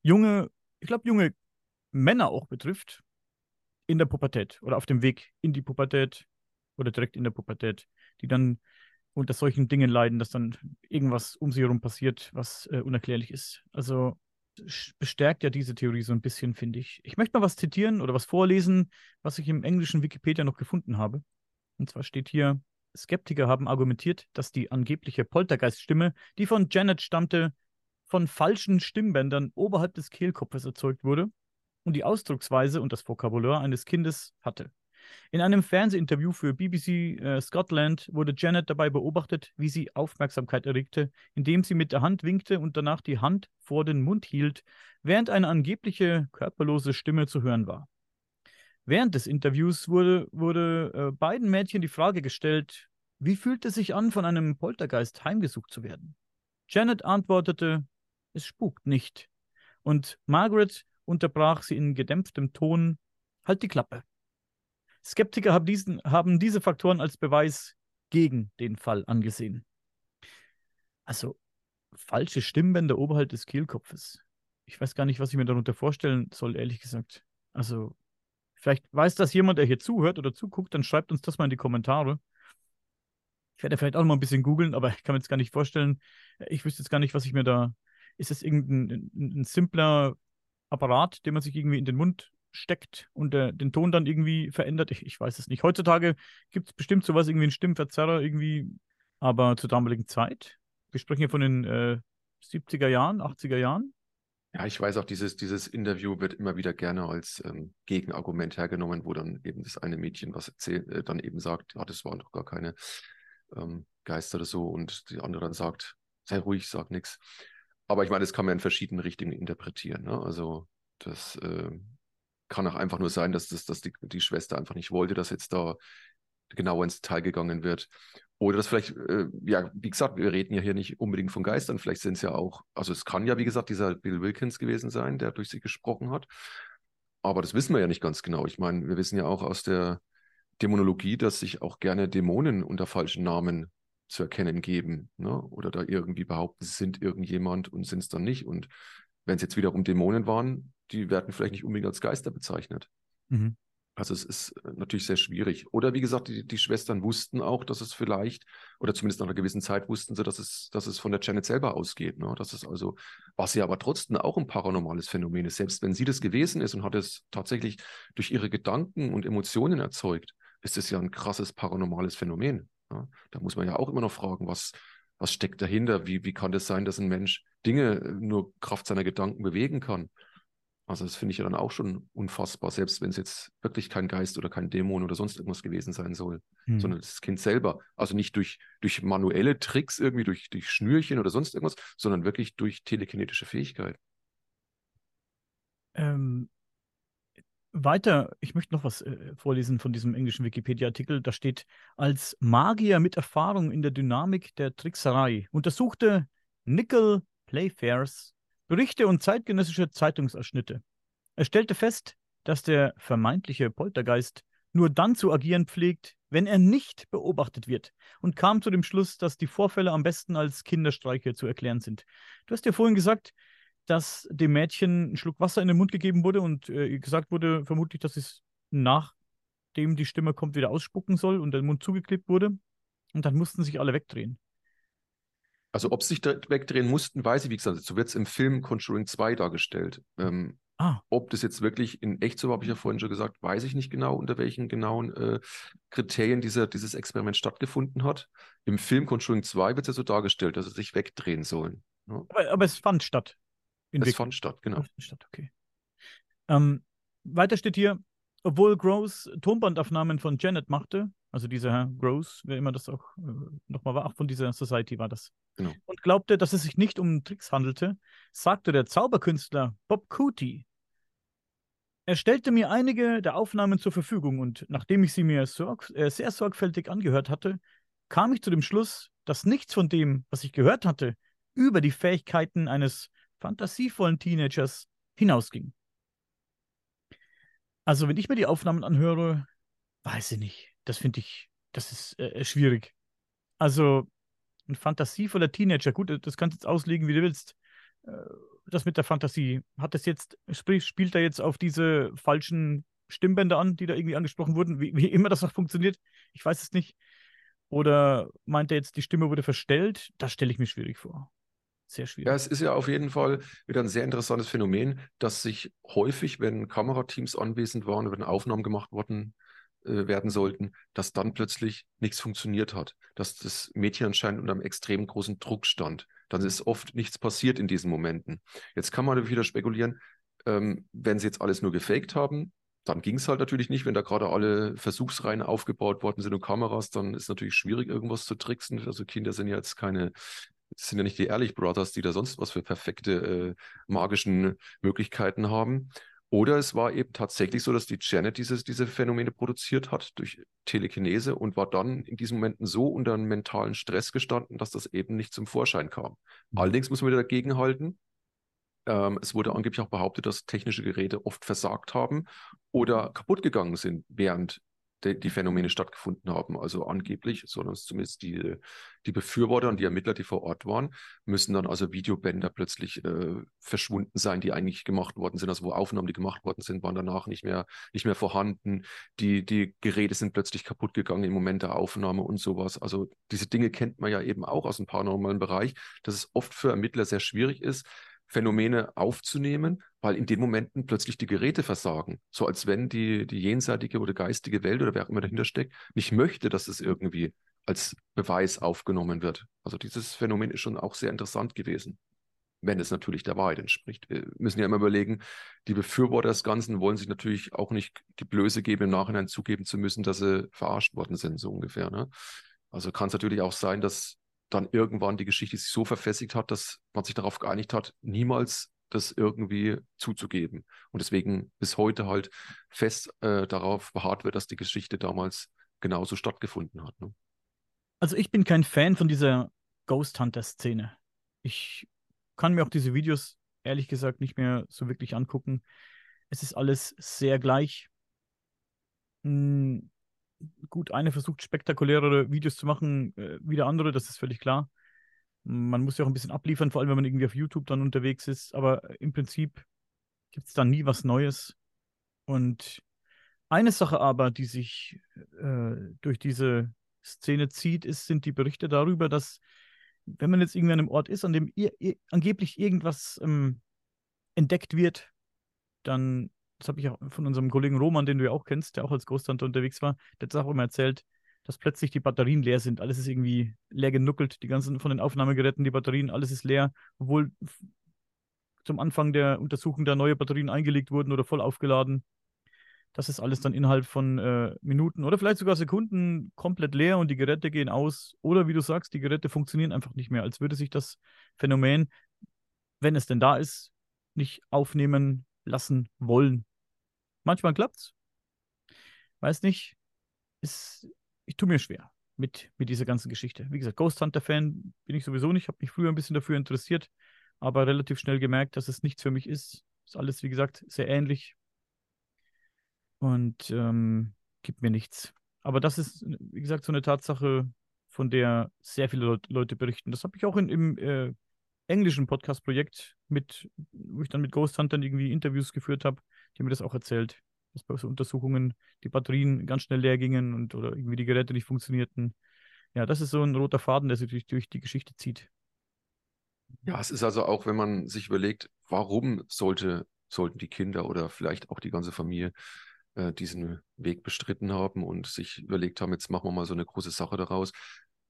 [SPEAKER 1] junge, ich glaube junge Männer auch betrifft, in der Pubertät oder auf dem Weg in die Pubertät oder direkt in der Pubertät, die dann unter solchen Dingen leiden, dass dann irgendwas um sie herum passiert, was äh, unerklärlich ist. Also bestärkt ja diese Theorie so ein bisschen, finde ich. Ich möchte mal was zitieren oder was vorlesen, was ich im englischen Wikipedia noch gefunden habe. Und zwar steht hier, Skeptiker haben argumentiert, dass die angebliche Poltergeiststimme, die von Janet stammte, von falschen Stimmbändern oberhalb des Kehlkopfes erzeugt wurde und die Ausdrucksweise und das Vokabular eines Kindes hatte. In einem Fernsehinterview für BBC äh, Scotland wurde Janet dabei beobachtet, wie sie Aufmerksamkeit erregte, indem sie mit der Hand winkte und danach die Hand vor den Mund hielt, während eine angebliche körperlose Stimme zu hören war. Während des Interviews wurde, wurde äh, beiden Mädchen die Frage gestellt, wie fühlt es sich an, von einem Poltergeist heimgesucht zu werden? Janet antwortete, es spukt nicht. Und Margaret unterbrach sie in gedämpftem Ton, halt die Klappe. Skeptiker haben, diesen, haben diese Faktoren als Beweis gegen den Fall angesehen. Also falsche Stimmbänder oberhalb des Kehlkopfes. Ich weiß gar nicht, was ich mir darunter vorstellen soll, ehrlich gesagt. Also, vielleicht weiß das jemand, der hier zuhört oder zuguckt, dann schreibt uns das mal in die Kommentare. Ich werde vielleicht auch noch mal ein bisschen googeln, aber ich kann mir jetzt gar nicht vorstellen. Ich wüsste jetzt gar nicht, was ich mir da. Ist das irgendein ein, ein simpler Apparat, den man sich irgendwie in den Mund steckt und der, den Ton dann irgendwie verändert. Ich, ich weiß es nicht. Heutzutage gibt es bestimmt sowas, irgendwie einen Stimmverzerrer, irgendwie, aber zur damaligen Zeit. Wir sprechen hier von den äh, 70er Jahren, 80er Jahren.
[SPEAKER 2] Ja, ich weiß auch, dieses, dieses Interview wird immer wieder gerne als ähm, Gegenargument hergenommen, wo dann eben das eine Mädchen was erzählt, äh, dann eben sagt, ja, das waren doch gar keine ähm, Geister oder so und die andere dann sagt, sei ruhig, sag nichts. Aber ich meine, das kann man in verschiedenen Richtungen interpretieren. Ne? Also das äh, kann auch einfach nur sein, dass, das, dass die, die Schwester einfach nicht wollte, dass jetzt da genauer ins Detail gegangen wird. Oder das vielleicht, äh, ja, wie gesagt, wir reden ja hier nicht unbedingt von Geistern, vielleicht sind es ja auch, also es kann ja, wie gesagt, dieser Bill Wilkins gewesen sein, der durch sie gesprochen hat. Aber das wissen wir ja nicht ganz genau. Ich meine, wir wissen ja auch aus der Dämonologie, dass sich auch gerne Dämonen unter falschen Namen zu erkennen geben. Ne? Oder da irgendwie behaupten, sie sind irgendjemand und sind es dann nicht. Und wenn es jetzt wiederum Dämonen waren, die werden vielleicht nicht unbedingt als Geister bezeichnet. Mhm. Also es ist äh, natürlich sehr schwierig. Oder wie gesagt, die, die, Schwestern wussten auch, dass es vielleicht, oder zumindest nach einer gewissen Zeit wussten sie, dass es, dass es von der Janet selber ausgeht. Ne? Das ist also, was ja aber trotzdem auch ein paranormales Phänomen ist. Selbst wenn sie das gewesen ist und hat es tatsächlich durch ihre Gedanken und Emotionen erzeugt, ist es ja ein krasses paranormales Phänomen. Ne? Da muss man ja auch immer noch fragen, was, was steckt dahinter? Wie, wie kann das sein, dass ein Mensch Dinge äh, nur Kraft seiner Gedanken bewegen kann? Also das finde ich ja dann auch schon unfassbar, selbst wenn es jetzt wirklich kein Geist oder kein Dämon oder sonst irgendwas gewesen sein soll, hm. sondern das Kind selber. Also nicht durch, durch manuelle Tricks, irgendwie durch, durch Schnürchen oder sonst irgendwas, sondern wirklich durch telekinetische Fähigkeit.
[SPEAKER 1] Ähm, weiter, ich möchte noch was äh, vorlesen von diesem englischen Wikipedia-Artikel. Da steht, als Magier mit Erfahrung in der Dynamik der Trickserei untersuchte Nickel Playfairs Berichte und zeitgenössische Zeitungsausschnitte. Er stellte fest, dass der vermeintliche Poltergeist nur dann zu agieren pflegt, wenn er nicht beobachtet wird und kam zu dem Schluss, dass die Vorfälle am besten als Kinderstreiche zu erklären sind. Du hast ja vorhin gesagt, dass dem Mädchen ein Schluck Wasser in den Mund gegeben wurde und äh, gesagt wurde, vermutlich, dass es nachdem die Stimme kommt, wieder ausspucken soll und der Mund zugeklebt wurde. Und dann mussten sich alle wegdrehen.
[SPEAKER 2] Also ob sie sich wegdrehen mussten, weiß ich, wie gesagt, so wird es im Film Conjuring 2 dargestellt. Ähm, ah. Ob das jetzt wirklich in echt so war, habe ich ja vorhin schon gesagt, weiß ich nicht genau, unter welchen genauen äh, Kriterien dieser, dieses Experiment stattgefunden hat. Im Film Conjuring 2 wird es ja so dargestellt, dass sie sich wegdrehen sollen.
[SPEAKER 1] Ja. Ne? Aber, aber, es fand statt.
[SPEAKER 2] es Weg fand statt, genau.
[SPEAKER 1] Statt, okay. Ähm, weiter steht hier, obwohl Gross Tonbandaufnahmen von Janet machte, also dieser Herr Gross, wer immer das auch äh, nochmal war, auch von dieser Society war das, genau. und glaubte, dass es sich nicht um Tricks handelte, sagte der Zauberkünstler Bob Cootie, er stellte mir einige der Aufnahmen zur Verfügung und nachdem ich sie mir sorg äh, sehr sorgfältig angehört hatte, kam ich zu dem Schluss, dass nichts von dem, was ich gehört hatte, über die Fähigkeiten eines fantasievollen Teenagers hinausging. Also, wenn ich mir die Aufnahmen anhöre, weiß ich nicht. Das finde ich, das ist äh, äh, schwierig. Also, ein fantasievoller Teenager, gut, das kannst du jetzt auslegen, wie du willst. Äh, das mit der Fantasie, hat das jetzt, sprich, spielt er jetzt auf diese falschen Stimmbänder an, die da irgendwie angesprochen wurden, wie, wie immer das auch funktioniert? Ich weiß es nicht. Oder meint er jetzt, die Stimme wurde verstellt? Das stelle ich mir schwierig vor sehr schwierig.
[SPEAKER 2] Ja, es ist ja auf jeden Fall wieder ein sehr interessantes Phänomen, dass sich häufig, wenn Kamerateams anwesend waren, wenn Aufnahmen gemacht worden äh, werden sollten, dass dann plötzlich nichts funktioniert hat, dass das Mädchen anscheinend unter einem extrem großen Druck stand. Dann ist oft nichts passiert in diesen Momenten. Jetzt kann man wieder spekulieren, ähm, wenn sie jetzt alles nur gefaked haben, dann ging es halt natürlich nicht, wenn da gerade alle Versuchsreihen aufgebaut worden sind und Kameras, dann ist natürlich schwierig, irgendwas zu tricksen. Also Kinder sind ja jetzt keine sind ja nicht die Ehrlich Brothers, die da sonst was für perfekte äh, magischen Möglichkeiten haben. Oder es war eben tatsächlich so, dass die Janet dieses, diese Phänomene produziert hat durch Telekinese und war dann in diesen Momenten so unter einem mentalen Stress gestanden, dass das eben nicht zum Vorschein kam. Mhm. Allerdings muss man wieder dagegenhalten. Ähm, es wurde angeblich auch behauptet, dass technische Geräte oft versagt haben oder kaputt gegangen sind während die, die Phänomene stattgefunden haben. Also angeblich, sondern zumindest die, die Befürworter und die Ermittler, die vor Ort waren, müssen dann also Videobänder plötzlich äh, verschwunden sein, die eigentlich gemacht worden sind, also wo Aufnahmen, die gemacht worden sind, waren danach nicht mehr, nicht mehr vorhanden. Die, die Geräte sind plötzlich kaputt gegangen im Moment der Aufnahme und sowas. Also diese Dinge kennt man ja eben auch aus dem paranormalen Bereich, dass es oft für Ermittler sehr schwierig ist, Phänomene aufzunehmen, weil in den Momenten plötzlich die Geräte versagen. So als wenn die, die jenseitige oder geistige Welt oder wer auch immer dahinter steckt, nicht möchte, dass es irgendwie als Beweis aufgenommen wird. Also dieses Phänomen ist schon auch sehr interessant gewesen. wenn es natürlich der Wahrheit entspricht. Wir müssen ja immer überlegen, die Befürworter des Ganzen wollen sich natürlich auch nicht die Blöße geben, im Nachhinein zugeben zu müssen, dass sie verarscht worden sind, so ungefähr. Ne? Also kann es natürlich auch sein, dass dann irgendwann die Geschichte sich so verfestigt hat, dass man sich darauf geeinigt hat, niemals das irgendwie zuzugeben. Und deswegen bis heute halt fest äh, darauf beharrt wird, dass die Geschichte damals genauso stattgefunden hat. Ne?
[SPEAKER 1] Also ich bin kein Fan von dieser Ghost Hunter-Szene. Ich kann mir auch diese Videos ehrlich gesagt nicht mehr so wirklich angucken. Es ist alles sehr gleich. Hm, gut, eine versucht spektakulärere Videos zu machen, äh, wie der andere, das ist völlig klar. Man muss ja auch ein bisschen abliefern, vor allem wenn man irgendwie auf YouTube dann unterwegs ist. Aber im Prinzip gibt es da nie was Neues. Und eine Sache aber, die sich äh, durch diese Szene zieht, ist, sind die Berichte darüber, dass wenn man jetzt irgendwie an einem Ort ist, an dem ir ir angeblich irgendwas ähm, entdeckt wird, dann, das habe ich auch von unserem Kollegen Roman, den du ja auch kennst, der auch als Ghost Hunter unterwegs war, der hat auch immer erzählt, dass plötzlich die Batterien leer sind. Alles ist irgendwie leer genuckelt, die ganzen von den Aufnahmegeräten, die Batterien, alles ist leer, obwohl zum Anfang der Untersuchung da neue Batterien eingelegt wurden oder voll aufgeladen. Das ist alles dann innerhalb von äh, Minuten oder vielleicht sogar Sekunden komplett leer und die Geräte gehen aus. Oder wie du sagst, die Geräte funktionieren einfach nicht mehr, als würde sich das Phänomen, wenn es denn da ist, nicht aufnehmen lassen wollen. Manchmal klappt's. Weiß nicht. Ist, ich tue mir schwer mit, mit dieser ganzen Geschichte. Wie gesagt, Ghost Hunter-Fan bin ich sowieso nicht, habe mich früher ein bisschen dafür interessiert, aber relativ schnell gemerkt, dass es nichts für mich ist. Ist alles, wie gesagt, sehr ähnlich und ähm, gibt mir nichts. Aber das ist, wie gesagt, so eine Tatsache, von der sehr viele Leute berichten. Das habe ich auch in, im äh, englischen Podcast-Projekt wo ich dann mit Ghost Huntern irgendwie Interviews geführt habe, die haben mir das auch erzählt, dass bei so Untersuchungen die Batterien ganz schnell leer gingen und oder irgendwie die Geräte nicht funktionierten. Ja, das ist so ein roter Faden, der sich durch, durch die Geschichte zieht.
[SPEAKER 2] Ja, es ist also auch, wenn man sich überlegt, warum sollte, sollten die Kinder oder vielleicht auch die ganze Familie äh, diesen Weg bestritten haben und sich überlegt haben, jetzt machen wir mal so eine große Sache daraus.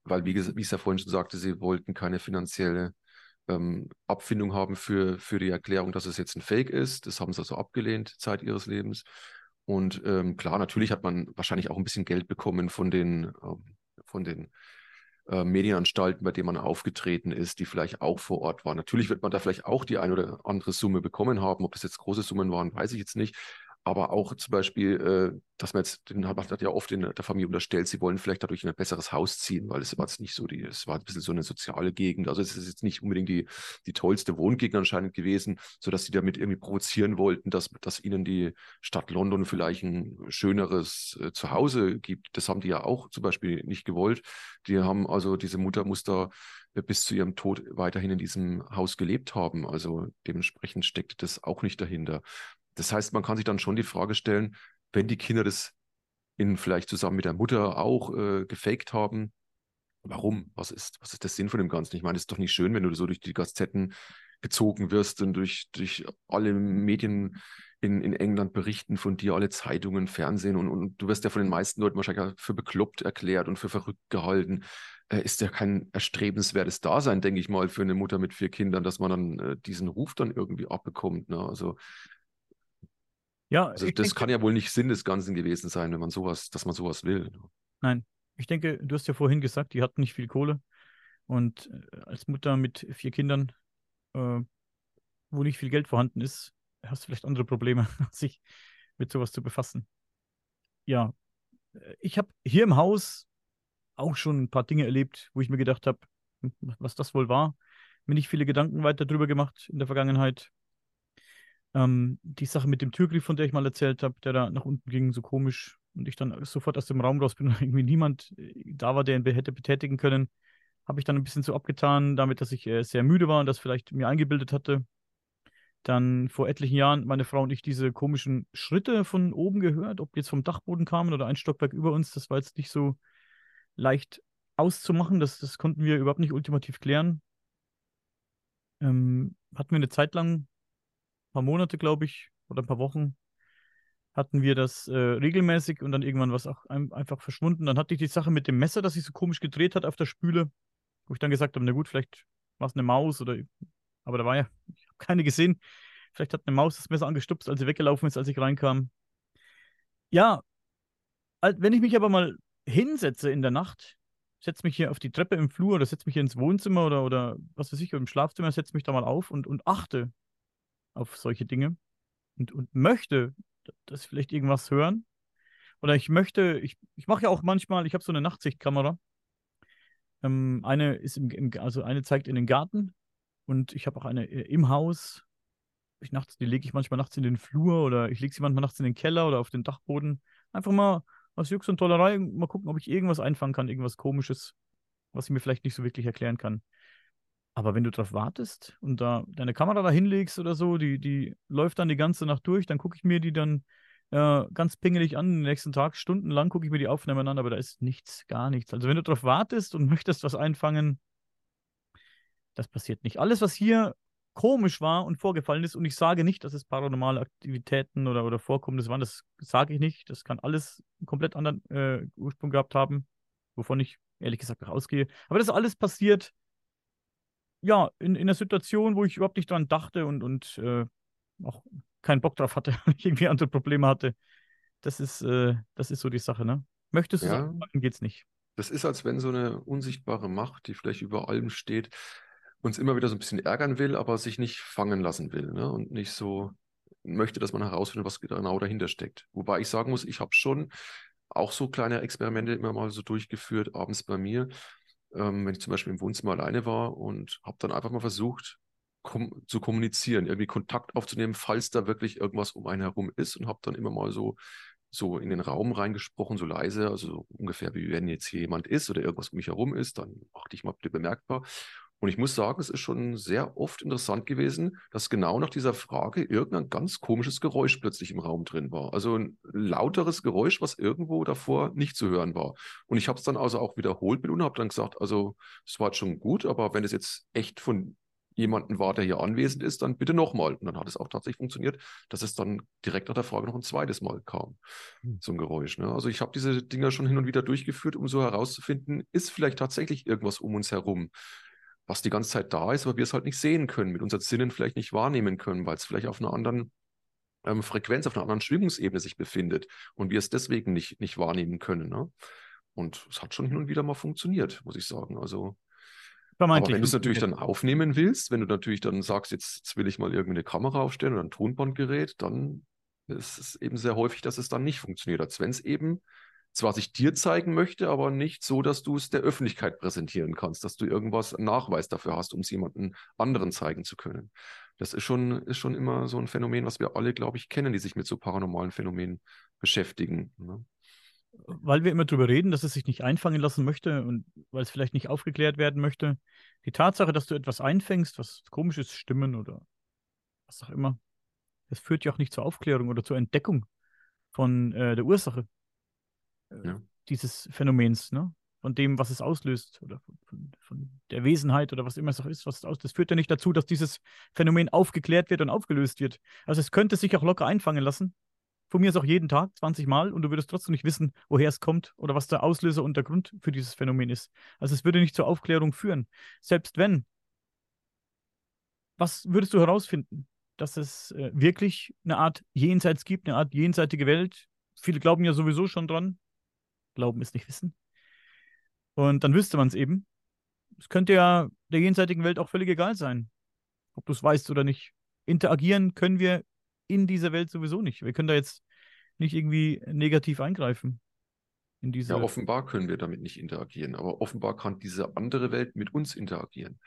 [SPEAKER 2] Weil, wie, wie ich es ja vorhin schon sagte, sie wollten keine finanzielle ähm, Abfindung haben für, für die Erklärung, dass es jetzt ein Fake ist. Das haben sie also abgelehnt, Zeit ihres Lebens. Und ähm, klar, natürlich hat man wahrscheinlich auch ein bisschen Geld bekommen von den, ähm, von den äh, Medienanstalten, bei denen man aufgetreten ist, die vielleicht auch vor Ort waren. Natürlich wird man da vielleicht auch die eine oder andere Summe bekommen haben. Ob das jetzt große Summen waren, weiß ich jetzt nicht aber auch zum Beispiel, äh, dass man jetzt, den hat, hat ja oft in der Familie unterstellt, sie wollen vielleicht dadurch in ein besseres Haus ziehen, weil es war jetzt nicht so die, es war ein bisschen so eine soziale Gegend. Also es ist jetzt nicht unbedingt die, die tollste Wohngegend anscheinend gewesen, sodass sie damit irgendwie provozieren wollten, dass, dass ihnen die Stadt London vielleicht ein schöneres äh, Zuhause gibt. Das haben die ja auch zum Beispiel nicht gewollt. Die haben also, diese Mutter muss äh, bis zu ihrem Tod weiterhin in diesem Haus gelebt haben. Also dementsprechend steckt das auch nicht dahinter. Das heißt, man kann sich dann schon die Frage stellen, wenn die Kinder das in vielleicht zusammen mit der Mutter auch äh, gefaked haben, warum? Was ist, was ist der Sinn von dem Ganzen? Ich meine, es ist doch nicht schön, wenn du so durch die Gazetten gezogen wirst und durch, durch alle Medien in, in England berichten von dir, alle Zeitungen, Fernsehen und, und du wirst ja von den meisten Leuten wahrscheinlich für bekloppt erklärt und für verrückt gehalten. Äh, ist ja kein erstrebenswertes Dasein, denke ich mal, für eine Mutter mit vier Kindern, dass man dann äh, diesen Ruf dann irgendwie abbekommt. Ne? Also ja, also das denke, kann ja wohl nicht Sinn des Ganzen gewesen sein, wenn man sowas, dass man sowas will. Ne?
[SPEAKER 1] Nein, ich denke, du hast ja vorhin gesagt, die hatten nicht viel Kohle. Und äh, als Mutter mit vier Kindern, äh, wo nicht viel Geld vorhanden ist, hast du vielleicht andere Probleme, sich mit sowas zu befassen. Ja, äh, ich habe hier im Haus auch schon ein paar Dinge erlebt, wo ich mir gedacht habe, hm, was das wohl war. Mir nicht viele Gedanken weiter drüber gemacht in der Vergangenheit. Ähm, die Sache mit dem Türgriff, von der ich mal erzählt habe, der da nach unten ging, so komisch. Und ich dann sofort aus dem Raum raus bin und irgendwie niemand äh, da war, der ihn hätte betätigen können, habe ich dann ein bisschen so abgetan, damit, dass ich äh, sehr müde war und das vielleicht mir eingebildet hatte. Dann vor etlichen Jahren meine Frau und ich diese komischen Schritte von oben gehört, ob jetzt vom Dachboden kamen oder ein Stockwerk über uns. Das war jetzt nicht so leicht auszumachen. Das, das konnten wir überhaupt nicht ultimativ klären. Ähm, hatten wir eine Zeit lang paar Monate, glaube ich, oder ein paar Wochen hatten wir das äh, regelmäßig und dann irgendwann war es auch ein, einfach verschwunden. Dann hatte ich die Sache mit dem Messer, das sich so komisch gedreht hat auf der Spüle, wo ich dann gesagt habe, na gut, vielleicht war es eine Maus oder Aber da war ja, ich habe keine gesehen. Vielleicht hat eine Maus das Messer angestupst, als sie weggelaufen ist, als ich reinkam. Ja, wenn ich mich aber mal hinsetze in der Nacht, setze mich hier auf die Treppe im Flur oder setze mich hier ins Wohnzimmer oder, oder was weiß ich, im Schlafzimmer, setze mich da mal auf und, und achte auf solche Dinge und, und möchte, dass vielleicht irgendwas hören. Oder ich möchte, ich, ich mache ja auch manchmal, ich habe so eine Nachtsichtkamera. Ähm, eine ist im, im, also eine zeigt in den Garten und ich habe auch eine äh, im Haus. Ich nachts, die lege ich manchmal nachts in den Flur oder ich lege sie manchmal nachts in den Keller oder auf den Dachboden. Einfach mal aus Jux und Tollerei mal gucken, ob ich irgendwas einfangen kann, irgendwas Komisches, was ich mir vielleicht nicht so wirklich erklären kann. Aber wenn du darauf wartest und da deine Kamera da hinlegst oder so, die, die läuft dann die ganze Nacht durch, dann gucke ich mir die dann äh, ganz pingelig an. Den nächsten Tag, stundenlang gucke ich mir die Aufnahmen an, aber da ist nichts, gar nichts. Also wenn du darauf wartest und möchtest was einfangen, das passiert nicht. Alles, was hier komisch war und vorgefallen ist, und ich sage nicht, dass es paranormale Aktivitäten oder, oder Vorkommnisse waren, das sage ich nicht. Das kann alles einen komplett anderen äh, Ursprung gehabt haben, wovon ich ehrlich gesagt auch ausgehe. Aber das ist alles passiert, ja, in, in einer Situation, wo ich überhaupt nicht dran dachte und, und äh, auch keinen Bock drauf hatte irgendwie andere Probleme hatte. Das ist, äh, das ist so die Sache, ne? Möchtest du ja. sagen, geht's nicht.
[SPEAKER 2] Das ist, als wenn so eine unsichtbare Macht, die vielleicht über allem steht, uns immer wieder so ein bisschen ärgern will, aber sich nicht fangen lassen will ne? und nicht so möchte, dass man herausfindet, was genau dahinter steckt. Wobei ich sagen muss, ich habe schon auch so kleine Experimente immer mal so durchgeführt, abends bei mir, ähm, wenn ich zum Beispiel im Wohnzimmer alleine war und habe dann einfach mal versucht, kom zu kommunizieren, irgendwie Kontakt aufzunehmen, falls da wirklich irgendwas um einen herum ist und habe dann immer mal so so in den Raum reingesprochen, so leise, also so ungefähr wie wenn jetzt hier jemand ist oder irgendwas um mich herum ist, dann machte ich mal bemerkbar. Und ich muss sagen, es ist schon sehr oft interessant gewesen, dass genau nach dieser Frage irgendein ganz komisches Geräusch plötzlich im Raum drin war. Also ein lauteres Geräusch, was irgendwo davor nicht zu hören war. Und ich habe es dann also auch wiederholt mit und habe dann gesagt, also es war jetzt schon gut, aber wenn es jetzt echt von jemandem war, der hier anwesend ist, dann bitte nochmal. Und dann hat es auch tatsächlich funktioniert, dass es dann direkt nach der Frage noch ein zweites Mal kam, hm. so ein Geräusch. Ne? Also ich habe diese Dinger schon hin und wieder durchgeführt, um so herauszufinden, ist vielleicht tatsächlich irgendwas um uns herum was die ganze Zeit da ist, aber wir es halt nicht sehen können, mit unseren Sinnen vielleicht nicht wahrnehmen können, weil es vielleicht auf einer anderen ähm, Frequenz, auf einer anderen Schwingungsebene sich befindet und wir es deswegen nicht, nicht wahrnehmen können. Ne? Und es hat schon hin und wieder mal funktioniert, muss ich sagen. Also, aber wenn du es natürlich dann aufnehmen willst, wenn du natürlich dann sagst, jetzt, jetzt will ich mal irgendeine Kamera aufstellen oder ein Tonbandgerät, dann ist es eben sehr häufig, dass es dann nicht funktioniert, als wenn es eben zwar sich dir zeigen möchte, aber nicht so, dass du es der Öffentlichkeit präsentieren kannst, dass du irgendwas Nachweis dafür hast, um es jemandem anderen zeigen zu können. Das ist schon, ist schon immer so ein Phänomen, was wir alle, glaube ich, kennen, die sich mit so paranormalen Phänomenen beschäftigen. Ne?
[SPEAKER 1] Weil wir immer darüber reden, dass es sich nicht einfangen lassen möchte und weil es vielleicht nicht aufgeklärt werden möchte. Die Tatsache, dass du etwas einfängst, was komisch ist, Stimmen oder was auch immer, das führt ja auch nicht zur Aufklärung oder zur Entdeckung von äh, der Ursache ja. dieses Phänomens, ne? Von dem, was es auslöst oder von, von, der Wesenheit oder was immer es auch ist, was es auslöst. Das führt ja nicht dazu, dass dieses Phänomen aufgeklärt wird und aufgelöst wird. Also es könnte sich auch locker einfangen lassen. Von mir ist auch jeden Tag 20 Mal und du würdest trotzdem nicht wissen, woher es kommt oder was der Auslöser und der Grund für dieses Phänomen ist. Also es würde nicht zur Aufklärung führen. Selbst wenn. Was würdest du herausfinden? Dass es äh, wirklich eine Art Jenseits gibt, eine Art jenseitige Welt. Viele glauben ja sowieso schon dran. Glauben ist nicht wissen. Und dann wüsste man es eben. Es könnte ja der jenseitigen Welt auch völlig egal sein, ob du es weißt oder nicht. Interagieren können wir in dieser Welt sowieso nicht. Wir können da jetzt nicht irgendwie negativ eingreifen.
[SPEAKER 2] Ja, offenbar können wir damit nicht interagieren, aber offenbar kann diese andere Welt mit uns interagieren.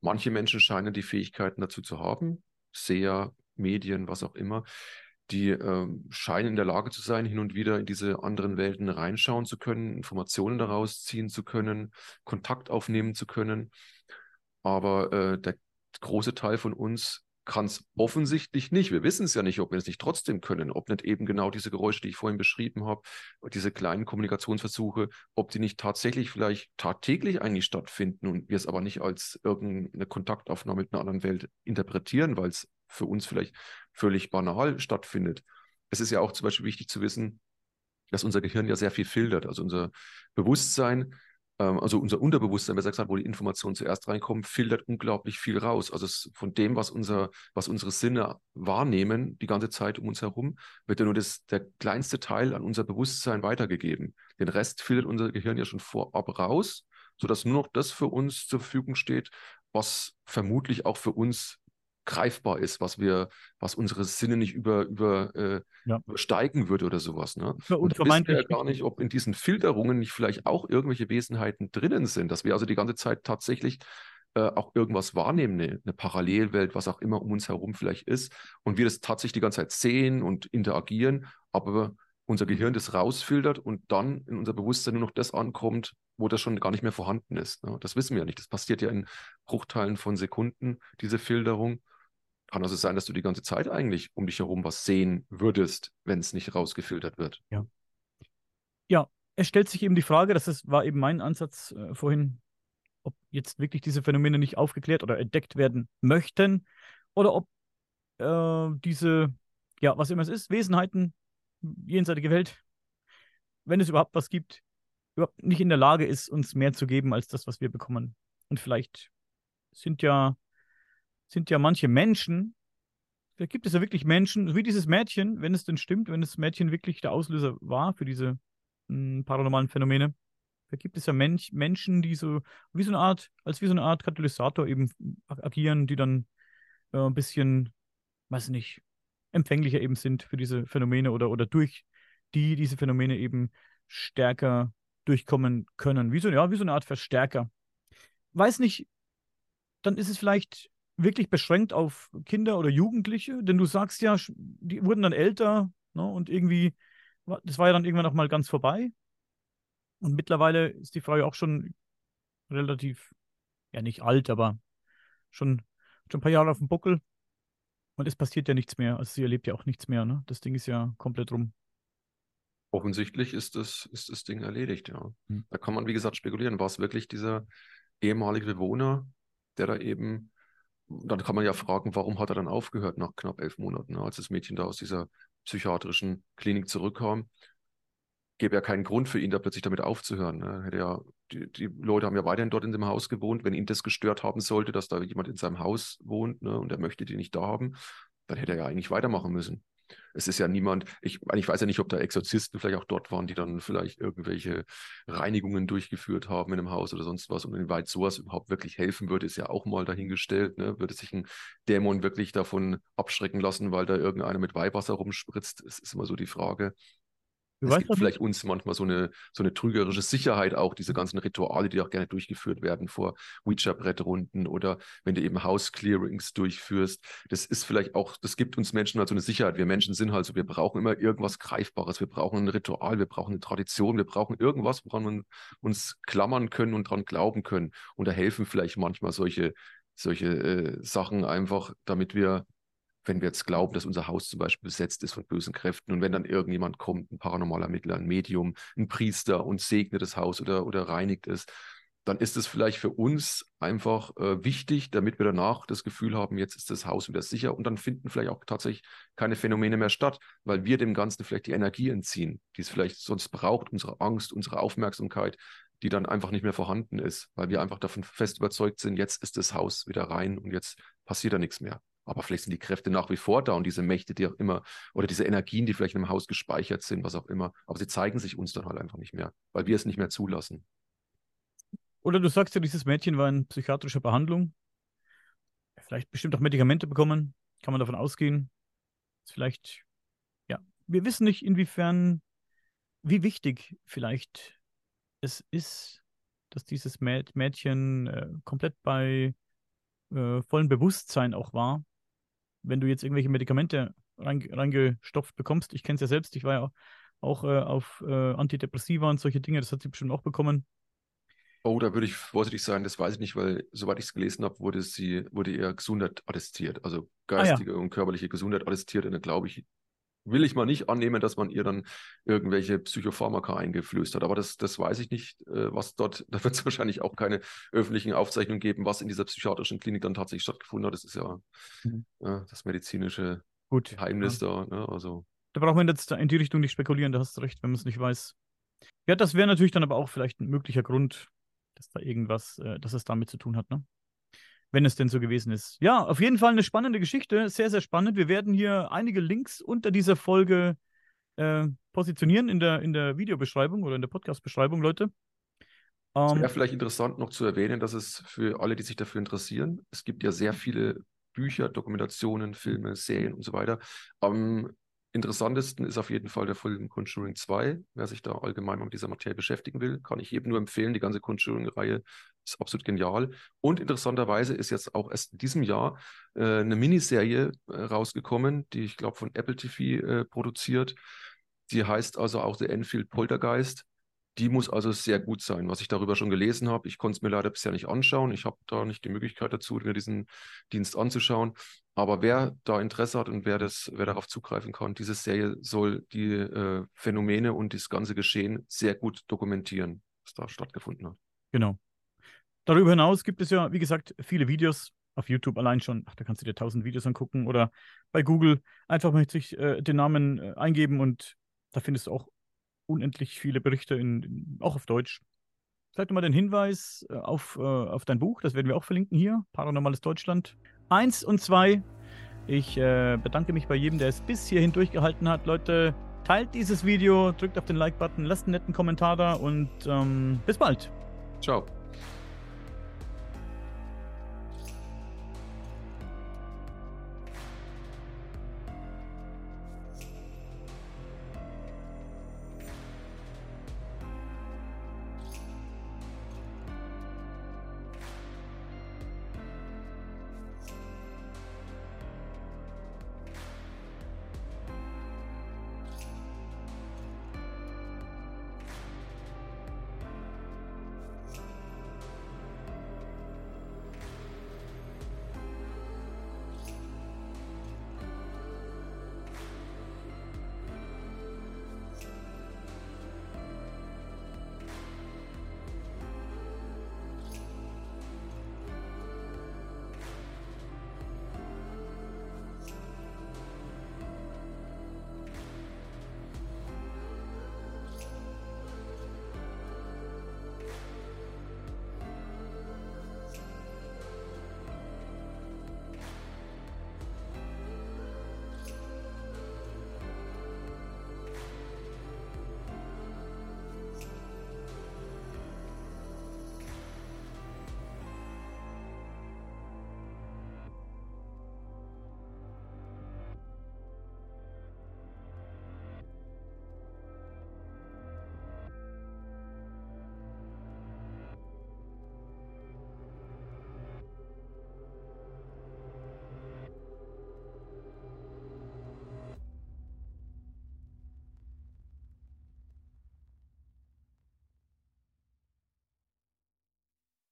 [SPEAKER 2] Manche Menschen scheinen die Fähigkeiten dazu zu haben, Seher, Medien, was auch immer die äh, scheinen in der Lage zu sein, hin und wieder in diese anderen Welten reinschauen zu können, Informationen daraus ziehen zu können, Kontakt aufnehmen zu können. Aber äh, der große Teil von uns kann es offensichtlich nicht. Wir wissen es ja nicht, ob wir es nicht trotzdem können, ob nicht eben genau diese Geräusche, die ich vorhin beschrieben habe, diese kleinen Kommunikationsversuche, ob die nicht tatsächlich vielleicht tagtäglich eigentlich stattfinden und wir es aber nicht als irgendeine Kontaktaufnahme mit einer anderen Welt interpretieren, weil es für uns vielleicht völlig banal stattfindet. Es ist ja auch zum Beispiel wichtig zu wissen, dass unser Gehirn ja sehr viel filtert. Also unser Bewusstsein ähm, also unser Unterbewusstsein, besser gesagt, wo die Informationen zuerst reinkommen, filtert unglaublich viel raus. Also von dem, was, unser, was unsere Sinne wahrnehmen, die ganze Zeit um uns herum, wird ja nur das, der kleinste Teil an unser Bewusstsein weitergegeben. Den Rest filtert unser Gehirn ja schon vorab raus, sodass nur noch das für uns zur Verfügung steht, was vermutlich auch für uns greifbar ist, was wir, was unsere Sinne nicht über, über, äh, ja. übersteigen würde oder sowas. Ne?
[SPEAKER 1] Ja, und wissen
[SPEAKER 2] wir ja gar nicht, ob in diesen Filterungen nicht vielleicht auch irgendwelche Wesenheiten drinnen sind, dass wir also die ganze Zeit tatsächlich äh, auch irgendwas wahrnehmen, eine, eine, Parallelwelt, was auch immer um uns herum vielleicht ist, und wir das tatsächlich die ganze Zeit sehen und interagieren, aber unser Gehirn das rausfiltert und dann in unser Bewusstsein nur noch das ankommt, wo das schon gar nicht mehr vorhanden ist. Ne? Das wissen wir ja nicht. Das passiert ja in Bruchteilen von Sekunden, diese Filterung. Kann also sein, dass du die ganze Zeit eigentlich um dich herum was sehen würdest, wenn es nicht rausgefiltert wird.
[SPEAKER 1] Ja. Ja, es stellt sich eben die Frage, das ist, war eben mein Ansatz äh, vorhin, ob jetzt wirklich diese Phänomene nicht aufgeklärt oder entdeckt werden möchten oder ob äh, diese, ja, was immer es ist, Wesenheiten, jenseitige Welt, wenn es überhaupt was gibt, überhaupt nicht in der Lage ist, uns mehr zu geben als das, was wir bekommen. Und vielleicht sind ja sind ja manche Menschen, da gibt es ja wirklich Menschen, wie dieses Mädchen, wenn es denn stimmt, wenn das Mädchen wirklich der Auslöser war für diese mh, hm, paranormalen Phänomene, da gibt es ja Mensch, Menschen, die so wie so eine Art, als wie so eine Art Katalysator eben agieren, die dann äh, ein bisschen, weiß nicht, empfänglicher eben sind für diese Phänomene oder, oder durch die diese Phänomene eben stärker durchkommen können. Wie so, ja, wie so eine Art Verstärker. Weiß nicht, dann ist es vielleicht wirklich beschränkt auf Kinder oder Jugendliche? Denn du sagst ja, die wurden dann älter ne, und irgendwie, das war ja dann irgendwann auch mal ganz vorbei. Und mittlerweile ist die Frau ja auch schon relativ, ja nicht alt, aber schon, schon ein paar Jahre auf dem Buckel. Und es passiert ja nichts mehr. Also sie erlebt ja auch nichts mehr. Ne? Das Ding ist ja komplett rum.
[SPEAKER 2] Offensichtlich ist das, ist das Ding erledigt, ja. Hm. Da kann man, wie gesagt, spekulieren. War es wirklich dieser ehemalige Bewohner, der da eben dann kann man ja fragen, warum hat er dann aufgehört nach knapp elf Monaten, ne, als das Mädchen da aus dieser psychiatrischen Klinik zurückkam. Gäbe ja keinen Grund für ihn, da plötzlich damit aufzuhören. Ne? Hätte ja, die, die, Leute haben ja weiterhin dort in dem Haus gewohnt. Wenn ihn das gestört haben sollte, dass da jemand in seinem Haus wohnt ne, und er möchte die nicht da haben, dann hätte er ja eigentlich weitermachen müssen es ist ja niemand, ich, ich weiß ja nicht, ob da Exorzisten vielleicht auch dort waren, die dann vielleicht irgendwelche Reinigungen durchgeführt haben in einem Haus oder sonst was und inwieweit sowas überhaupt wirklich helfen würde, ist ja auch mal dahingestellt. Ne? Würde sich ein Dämon wirklich davon abschrecken lassen, weil da irgendeiner mit Weihwasser rumspritzt? Das ist immer so die Frage. Du es gibt vielleicht uns manchmal so eine, so eine trügerische Sicherheit auch, diese ganzen Rituale, die auch gerne durchgeführt werden vor Ouija-Brettrunden oder wenn du eben House-Clearings durchführst. Das ist vielleicht auch, das gibt uns Menschen halt so eine Sicherheit. Wir Menschen sind halt so, wir brauchen immer irgendwas Greifbares, wir brauchen ein Ritual, wir brauchen eine Tradition, wir brauchen irgendwas, woran wir uns klammern können und dran glauben können. Und da helfen vielleicht manchmal solche, solche äh, Sachen einfach, damit wir wenn wir jetzt glauben, dass unser Haus zum Beispiel besetzt ist von bösen Kräften und wenn dann irgendjemand kommt, ein paranormaler Mittler, ein Medium, ein Priester und segnet das Haus oder, oder reinigt es, dann ist es vielleicht für uns einfach äh, wichtig, damit wir danach das Gefühl haben, jetzt ist das Haus wieder sicher und dann finden vielleicht auch tatsächlich keine Phänomene mehr statt, weil wir dem Ganzen vielleicht die Energie entziehen, die es vielleicht sonst braucht, unsere Angst, unsere Aufmerksamkeit, die dann einfach nicht mehr vorhanden ist, weil wir einfach davon fest überzeugt sind, jetzt ist das Haus wieder rein und jetzt passiert da nichts mehr. Aber vielleicht sind die Kräfte nach wie vor da und diese Mächte, die auch immer, oder diese Energien, die vielleicht in einem Haus gespeichert sind, was auch immer. Aber sie zeigen sich uns dann halt einfach nicht mehr, weil wir es nicht mehr zulassen.
[SPEAKER 1] Oder du sagst ja, dieses Mädchen war in psychiatrischer Behandlung. Vielleicht bestimmt auch Medikamente bekommen. Kann man davon ausgehen. Vielleicht, ja. Wir wissen nicht, inwiefern, wie wichtig vielleicht es ist, dass dieses Mädchen äh, komplett bei äh, vollem Bewusstsein auch war wenn du jetzt irgendwelche Medikamente reingestopft bekommst, ich kenne es ja selbst, ich war ja auch äh, auf äh, Antidepressiva und solche Dinge, das hat sie bestimmt auch bekommen.
[SPEAKER 2] Oh, da würde ich vorsichtig sein, das weiß ich nicht, weil soweit ich es gelesen habe, wurde sie, wurde ihr Gesundheit attestiert, also geistige ah, ja. und körperliche Gesundheit attestiert. Und dann glaube ich, will ich mal nicht annehmen, dass man ihr dann irgendwelche Psychopharmaka eingeflößt hat. Aber das, das weiß ich nicht, äh, was dort, da wird es wahrscheinlich auch keine öffentlichen Aufzeichnungen geben, was in dieser psychiatrischen Klinik dann tatsächlich stattgefunden hat. Das ist ja, mhm. ja das medizinische Gut, Geheimnis ja. da. Ne? Also.
[SPEAKER 1] Da braucht man jetzt in die Richtung nicht spekulieren, da hast du recht, wenn man es nicht weiß. Ja, das wäre natürlich dann aber auch vielleicht ein möglicher Grund, dass da irgendwas, äh, dass es damit zu tun hat, ne? Wenn es denn so gewesen ist. Ja, auf jeden Fall eine spannende Geschichte, sehr, sehr spannend. Wir werden hier einige Links unter dieser Folge äh, positionieren in der, in der Videobeschreibung oder in der Podcast-Beschreibung, Leute.
[SPEAKER 2] Es wäre ähm, vielleicht interessant noch zu erwähnen, dass es für alle, die sich dafür interessieren, es gibt ja sehr viele Bücher, Dokumentationen, Filme, Serien und so weiter. Am interessantesten ist auf jeden Fall der Film Conjuring 2. Wer sich da allgemein mit dieser Materie beschäftigen will, kann ich jedem nur empfehlen. Die ganze Conjuring-Reihe ist absolut genial. Und interessanterweise ist jetzt auch erst in diesem Jahr äh, eine Miniserie äh, rausgekommen, die ich glaube von Apple TV äh, produziert. Die heißt also auch The Enfield Poltergeist. Die muss also sehr gut sein, was ich darüber schon gelesen habe. Ich konnte es mir leider bisher nicht anschauen. Ich habe da nicht die Möglichkeit dazu, mir diesen Dienst anzuschauen. Aber wer da Interesse hat und wer, das, wer darauf zugreifen kann, diese Serie soll die äh, Phänomene und das ganze Geschehen sehr gut dokumentieren, was da stattgefunden hat.
[SPEAKER 1] Genau. Darüber hinaus gibt es ja, wie gesagt, viele Videos auf YouTube allein schon. Ach, da kannst du dir tausend Videos angucken oder bei Google einfach mal sich äh, den Namen äh, eingeben und da findest du auch unendlich viele Berichte, in, in, auch auf Deutsch. Vielleicht nochmal den Hinweis äh, auf, äh, auf dein Buch, das werden wir auch verlinken hier, Paranormales Deutschland. Eins und zwei. Ich äh, bedanke mich bei jedem, der es bis hierhin durchgehalten hat. Leute, teilt dieses Video, drückt auf den Like-Button, lasst einen netten Kommentar da und ähm, bis bald.
[SPEAKER 2] Ciao.